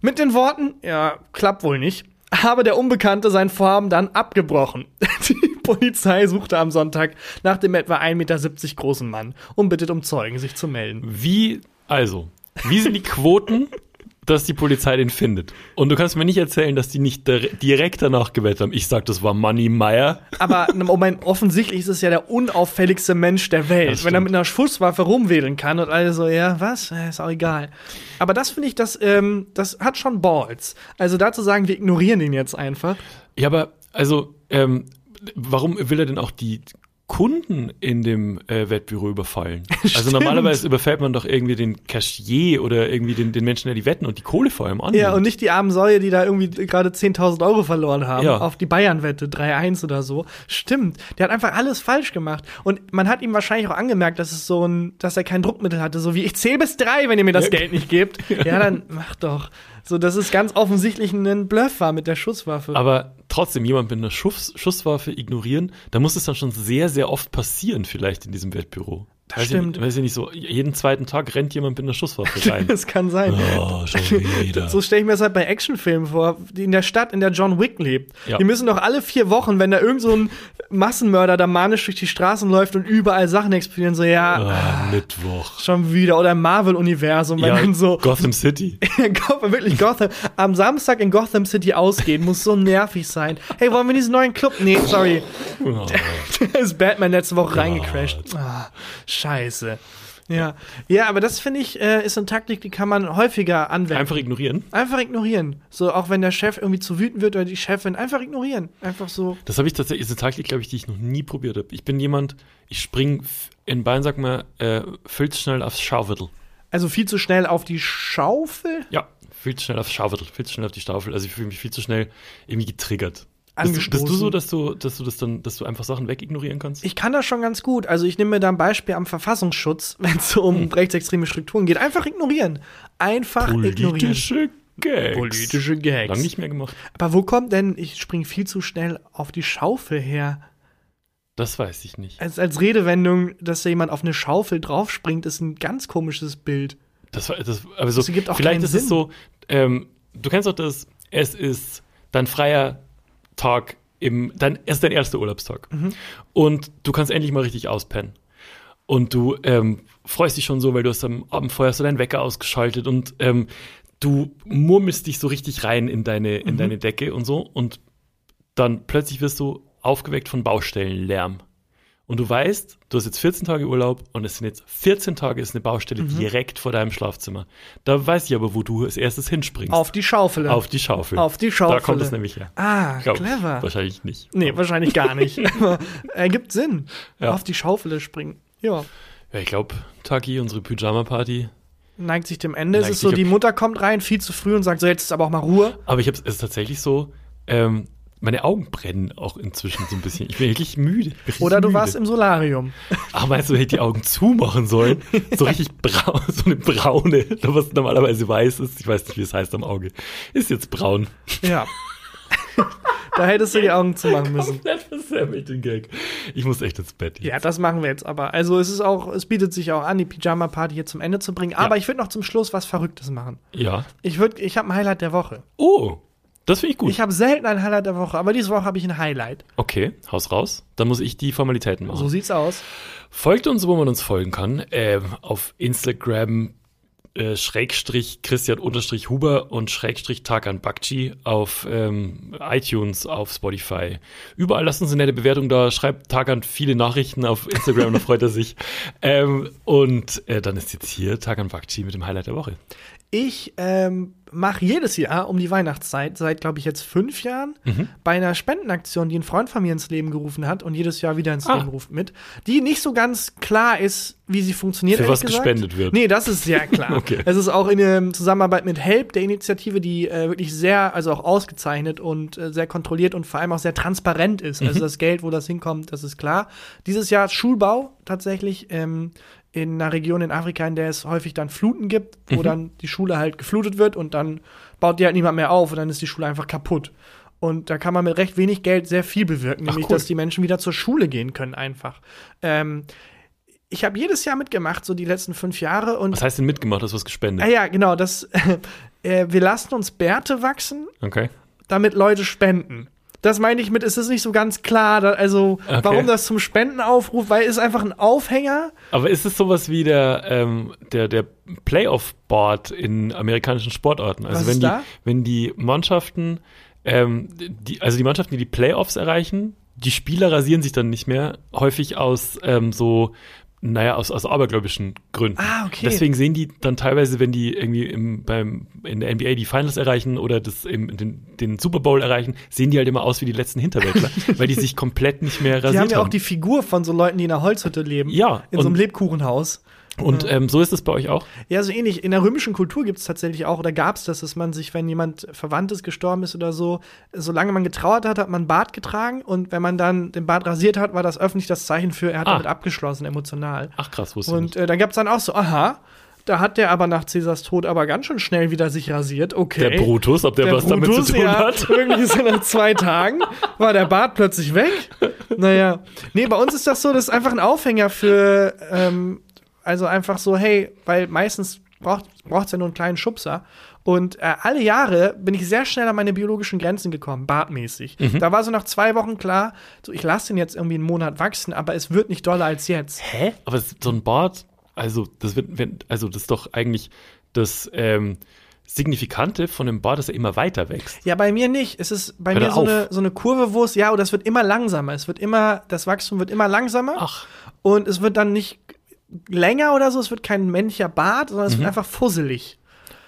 Mit den Worten, ja, klappt wohl nicht, habe der Unbekannte sein Vorhaben dann abgebrochen. Die Polizei suchte am Sonntag nach dem etwa 1,70 Meter großen Mann und bittet um Zeugen, sich zu melden. Wie, also, wie sind die Quoten, dass die Polizei den findet? Und du kannst mir nicht erzählen, dass die nicht dir- direkt danach gewettet haben. Ich sag, das war Money Meyer. Aber Moment, offensichtlich ist es ja der unauffälligste Mensch der Welt, wenn er mit einer Schusswaffe rumwedeln kann und alle so, ja, was? Ist auch egal. Aber das finde ich, das, ähm, das hat schon Balls. Also dazu sagen, wir ignorieren ihn jetzt einfach. Ja, aber, also, ähm, warum will er denn auch die Kunden in dem äh, Wettbüro überfallen? Also normalerweise überfällt man doch irgendwie den Cashier oder irgendwie den, den Menschen, der die wetten und die Kohle vor allem an. Ja, und nicht die armen Säue, die da irgendwie gerade 10.000 Euro verloren haben Ja. auf die Bayern-Wette 3-1 oder so. Stimmt. Der hat einfach alles falsch gemacht. Und man hat ihm wahrscheinlich auch angemerkt, dass es so ein, dass er kein Druckmittel hatte. So wie ich zähle bis drei, wenn ihr mir das Ja. Geld nicht gebt. Ja, dann mach doch. So, dass es ganz offensichtlich ein Bluff war mit der Schusswaffe. Aber trotzdem, jemand mit einer Schuss, Schusswaffe ignorieren, da muss es dann schon sehr, sehr oft passieren, vielleicht in diesem Wettbüro. Das stimmt. Ich, weiß ich nicht so, jeden zweiten Tag rennt jemand mit einer Schusswaffe rein. Das kann sein. oh, schon wieder. So stelle ich mir das halt bei Actionfilmen vor, die in der Stadt, in der John Wick lebt. Ja. Die müssen doch alle vier Wochen, wenn da irgend so ein Massenmörder da manisch durch die Straßen läuft und überall Sachen explodieren, so ja, Ah, Mittwoch. schon wieder. Oder im Marvel-Universum, wenn Ja, dann so Gotham City. Wirklich Gotham, am Samstag in Gotham City ausgehen, muss so nervig sein. Hey, wollen wir diesen neuen Club? Nee, sorry. Oh. Da ist Batman letzte Woche reingecrashed. Ah, scheiße. Ja. Ja, aber das finde ich, äh, ist eine Taktik, die kann man häufiger anwenden. Einfach ignorieren. Einfach ignorieren. So, auch wenn der Chef irgendwie zu wütend wird oder die Chefin, einfach ignorieren. Einfach so. Das habe ich tatsächlich, ist eine Taktik, glaube ich, die ich noch nie probiert habe. Ich bin jemand, ich spring in Bayern, sag mal, äh, viel zu schnell aufs Schauwedel. Also viel zu schnell auf die Schaufel Ja, viel zu schnell aufs Schauwedel, viel zu schnell auf die Staffel. Also ich fühle mich viel zu schnell irgendwie getriggert. Bist, du- bist du angestoßen. so, dass du, dass du das dann, dass du einfach Sachen wegignorieren kannst? Ich kann das schon ganz gut. Also ich nehme mir da ein Beispiel am Verfassungsschutz, wenn es um Hm. rechtsextreme Strukturen geht. Einfach ignorieren. Einfach ignorieren. Politische Gags. Politische Gags. Lang nicht mehr gemacht. Aber wo kommt denn, ich springe viel zu schnell auf die Schaufel her? Das weiß ich nicht. Als, als Redewendung, dass da jemand auf eine Schaufel draufspringt, ist ein ganz komisches Bild. Das, war- das, aber so, Das ergibt auch vielleicht ist es Sinn. so, ähm, du kennst doch das, es ist dein freier Tag im, dein, es ist dein erster Urlaubstag. Mhm. Und du kannst endlich mal richtig auspennen. Und du ähm, freust dich schon so, weil du hast am Abend vorher so deinen Wecker ausgeschaltet und ähm, du murmelst dich so richtig rein in deine, Mhm. in deine Decke und so. Und dann plötzlich wirst du aufgeweckt von Baustellenlärm. Und du weißt, du hast jetzt 14 Tage Urlaub und es sind jetzt 14 Tage ist eine Baustelle Mhm. direkt vor deinem Schlafzimmer. Da weiß ich aber, wo du als erstes hinspringst. Auf die Schaufel. Auf die Schaufel. Auf die Schaufel. Da kommt es nämlich her. Ah, Glaub ich. clever. Wahrscheinlich nicht. Nee, wahrscheinlich gar nicht. Aber ergibt Sinn. Ja. Auf die Schaufel springen. Ja. Ja, ich glaube, Taki, unsere Pyjama-Party. Neigt sich dem Ende. Es Neigt ist so, die Mutter kommt rein, viel zu früh und sagt so, jetzt ist aber auch mal Ruhe. Aber ich habe es ist tatsächlich so, ähm, meine Augen brennen auch inzwischen so ein bisschen. Ich bin wirklich müde. Bin Oder du müde. warst im Solarium. Ach, meinst du, hätte ich die Augen zumachen sollen? So richtig braun, so eine braune, was normalerweise weiß ist. Ich weiß nicht, wie es heißt am Auge. Ist jetzt braun. Ja. da hättest du die Augen zumachen müssen. Komplett versemmelt den Gag. Ich muss echt ins Bett. Ja, das machen wir jetzt aber. Also es ist auch, es bietet sich auch an, die Pyjama-Party hier zum Ende zu bringen. Aber ich würde noch zum Schluss was Verrücktes machen. Ja. Ich würde, ich habe ein Highlight der Woche. Oh, das finde ich gut. Ich habe selten ein Highlight der Woche, aber diese Woche habe ich ein Highlight. okay, Haus raus. Dann muss ich die Formalitäten machen. So sieht's aus. Folgt uns, wo man uns folgen kann. Ähm, auf Instagram äh, Schrägstrich Christian unterstrich Huber und Schrägstrich Tarkan Bakci auf ähm, iTunes, auf Spotify. Überall lasst uns eine nette Bewertung da. Schreibt Tarkan viele Nachrichten auf Instagram, da freut er sich. Ähm, und äh, dann ist jetzt hier Tarkan Bakci mit dem Highlight der Woche. Ich ähm, mache jedes Jahr um die Weihnachtszeit, seit glaube ich jetzt fünf Jahren, Mhm. bei einer Spendenaktion, die ein Freund von mir ins Leben gerufen hat und jedes Jahr wieder ins Ah. Leben ruft mit, die nicht so ganz klar ist, wie sie funktioniert. Für was gesagt. gespendet wird. Nee, das ist sehr klar. Okay. Es ist auch in der Zusammenarbeit mit Help, der Initiative, die äh, wirklich sehr, also auch ausgezeichnet und äh, sehr kontrolliert und vor allem auch sehr transparent ist. Mhm. Also das Geld, wo das hinkommt, das ist klar. Dieses Jahr Schulbau tatsächlich ähm, in einer Region in Afrika, in der es häufig dann Fluten gibt, wo Mhm. dann die Schule halt geflutet wird und dann baut die halt niemand mehr auf und dann ist die Schule einfach kaputt. Und da kann man mit recht wenig Geld sehr viel bewirken, nämlich cool. dass die Menschen wieder zur Schule gehen können einfach. Ähm, ich habe jedes Jahr mitgemacht, so die letzten fünf Jahre und Was heißt denn mitgemacht? Du was gespendet? Ah ja, genau, das äh, wir lassen uns Bärte wachsen, Okay. damit Leute spenden. Das meine ich mit, es ist nicht so ganz klar, da, also Okay. warum das zum Spenden aufruft, weil es einfach ein Aufhänger. Aber ist es sowas wie der, ähm, der, der Playoff-Board in amerikanischen Sportarten? Also Was wenn die, da? wenn die Mannschaften, ähm, die, also die Mannschaften, die die Playoffs erreichen, die Spieler rasieren sich dann nicht mehr, häufig aus ähm, so, naja, aus, aus abergläubischen Gründen. Ah, okay. Deswegen sehen die dann teilweise, wenn die irgendwie im, beim, in der NBA die Finals erreichen oder das im, den, den Super Bowl erreichen, sehen die halt immer aus wie die letzten Hinterwäldler, weil die sich komplett nicht mehr rasiert Die haben ja auch die Figur von so Leuten, die in einer Holzhütte leben. Ja, In so einem Lebkuchenhaus. Und ähm, so ist es bei euch auch? Ja, so ähnlich. In der römischen Kultur gibt es tatsächlich auch, oder gab es das, dass man sich, wenn jemand Verwandtes gestorben ist oder so, solange man getrauert hat, hat man Bart getragen und wenn man dann den Bart rasiert hat, war das öffentlich das Zeichen für, er hat Ah. damit abgeschlossen, emotional. Ach krass, wusste ich Und äh, dann gab es dann auch so, aha, da hat der aber nach Cäsars Tod aber ganz schön schnell wieder sich rasiert. Okay. Der Brutus, ob der, Der was damit Brutus, zu tun ja, hat? Irgendwie so nach zwei Tagen war der Bart plötzlich weg. Naja. Nee, bei uns ist das so, das ist einfach ein Aufhänger für, ähm, also einfach so, hey, weil meistens braucht es ja nur einen kleinen Schubser. Und äh, alle Jahre bin ich sehr schnell an meine biologischen Grenzen gekommen, bartmäßig. Mhm. Da war so nach zwei Wochen klar, so ich lasse den jetzt irgendwie einen Monat wachsen, aber es wird nicht doller als jetzt. Hä? Aber so ein Bart, also das wird, wenn, also das ist doch eigentlich das ähm, Signifikante von dem Bart, dass er immer weiter wächst. Ja, bei mir nicht. Es ist bei Hör mir so eine, so eine Kurve, wo es, ja, oder es wird immer langsamer. Es wird immer, das Wachstum wird immer langsamer. Ach. Und es wird dann nicht länger oder so, es wird kein männlicher Bart, sondern es wird einfach fusselig.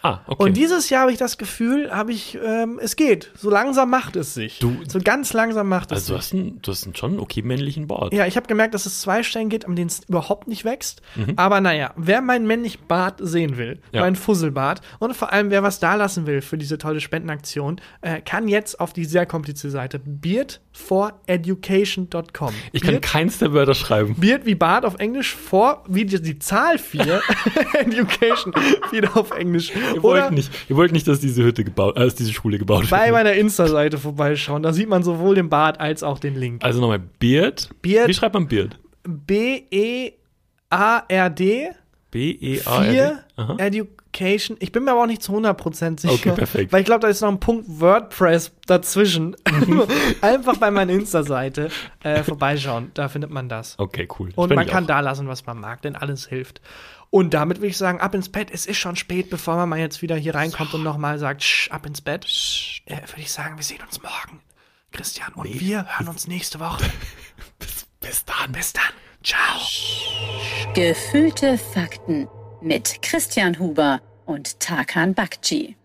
Ah, okay. Und dieses Jahr habe ich das Gefühl, habe ich, ähm, es geht. So langsam macht es sich. Du- so ganz langsam macht es also du sich. hast, einen, du hast einen schon okay männlichen Bart. Ja, ich habe gemerkt, dass es zwei Stellen gibt, an denen es überhaupt nicht wächst. Mhm. Aber naja, wer meinen männlichen Bart sehen will, Ja. meinen Fusselbart und vor allem wer was da lassen will für diese tolle Spendenaktion, äh, kann jetzt auf die sehr komplizierte Seite beardforeducation.com. Ich kann Beard, keins der Wörter schreiben. Beard wie Bart auf Englisch, vor wie die, die Zahl 4, Education wieder auf Englisch. Ihr wollt nicht, ihr wollt nicht, dass diese Hütte gebaut, äh, dass diese Schule gebaut bei wird. meiner Insta-Seite vorbeischauen. Da sieht man sowohl den Bart als auch den Link. Also nochmal Beard. Beard. Wie schreibt man Beard? E B-E-A-R-D B-E-A-R-D? 4 Aha. Education. Ich bin mir aber auch nicht zu 100% sicher. Okay, perfekt. Weil ich glaube, da ist noch ein Punkt WordPress dazwischen. Einfach bei meiner Insta-Seite äh, vorbeischauen. Da findet man das. Okay, cool. Und Spende man kann auch. da lassen, was man mag, denn alles hilft. Und damit würde ich sagen, ab ins Bett. Es ist schon spät, bevor man mal jetzt wieder hier reinkommt und nochmal sagt, Sch, ab ins Bett. Äh, würde ich sagen, wir sehen uns morgen. Christian, und wir hören uns nächste Woche. Bis, bis dann. Bis dann. Ciao. Gefühlte Fakten mit Christian Huber und Tarkan Bakci.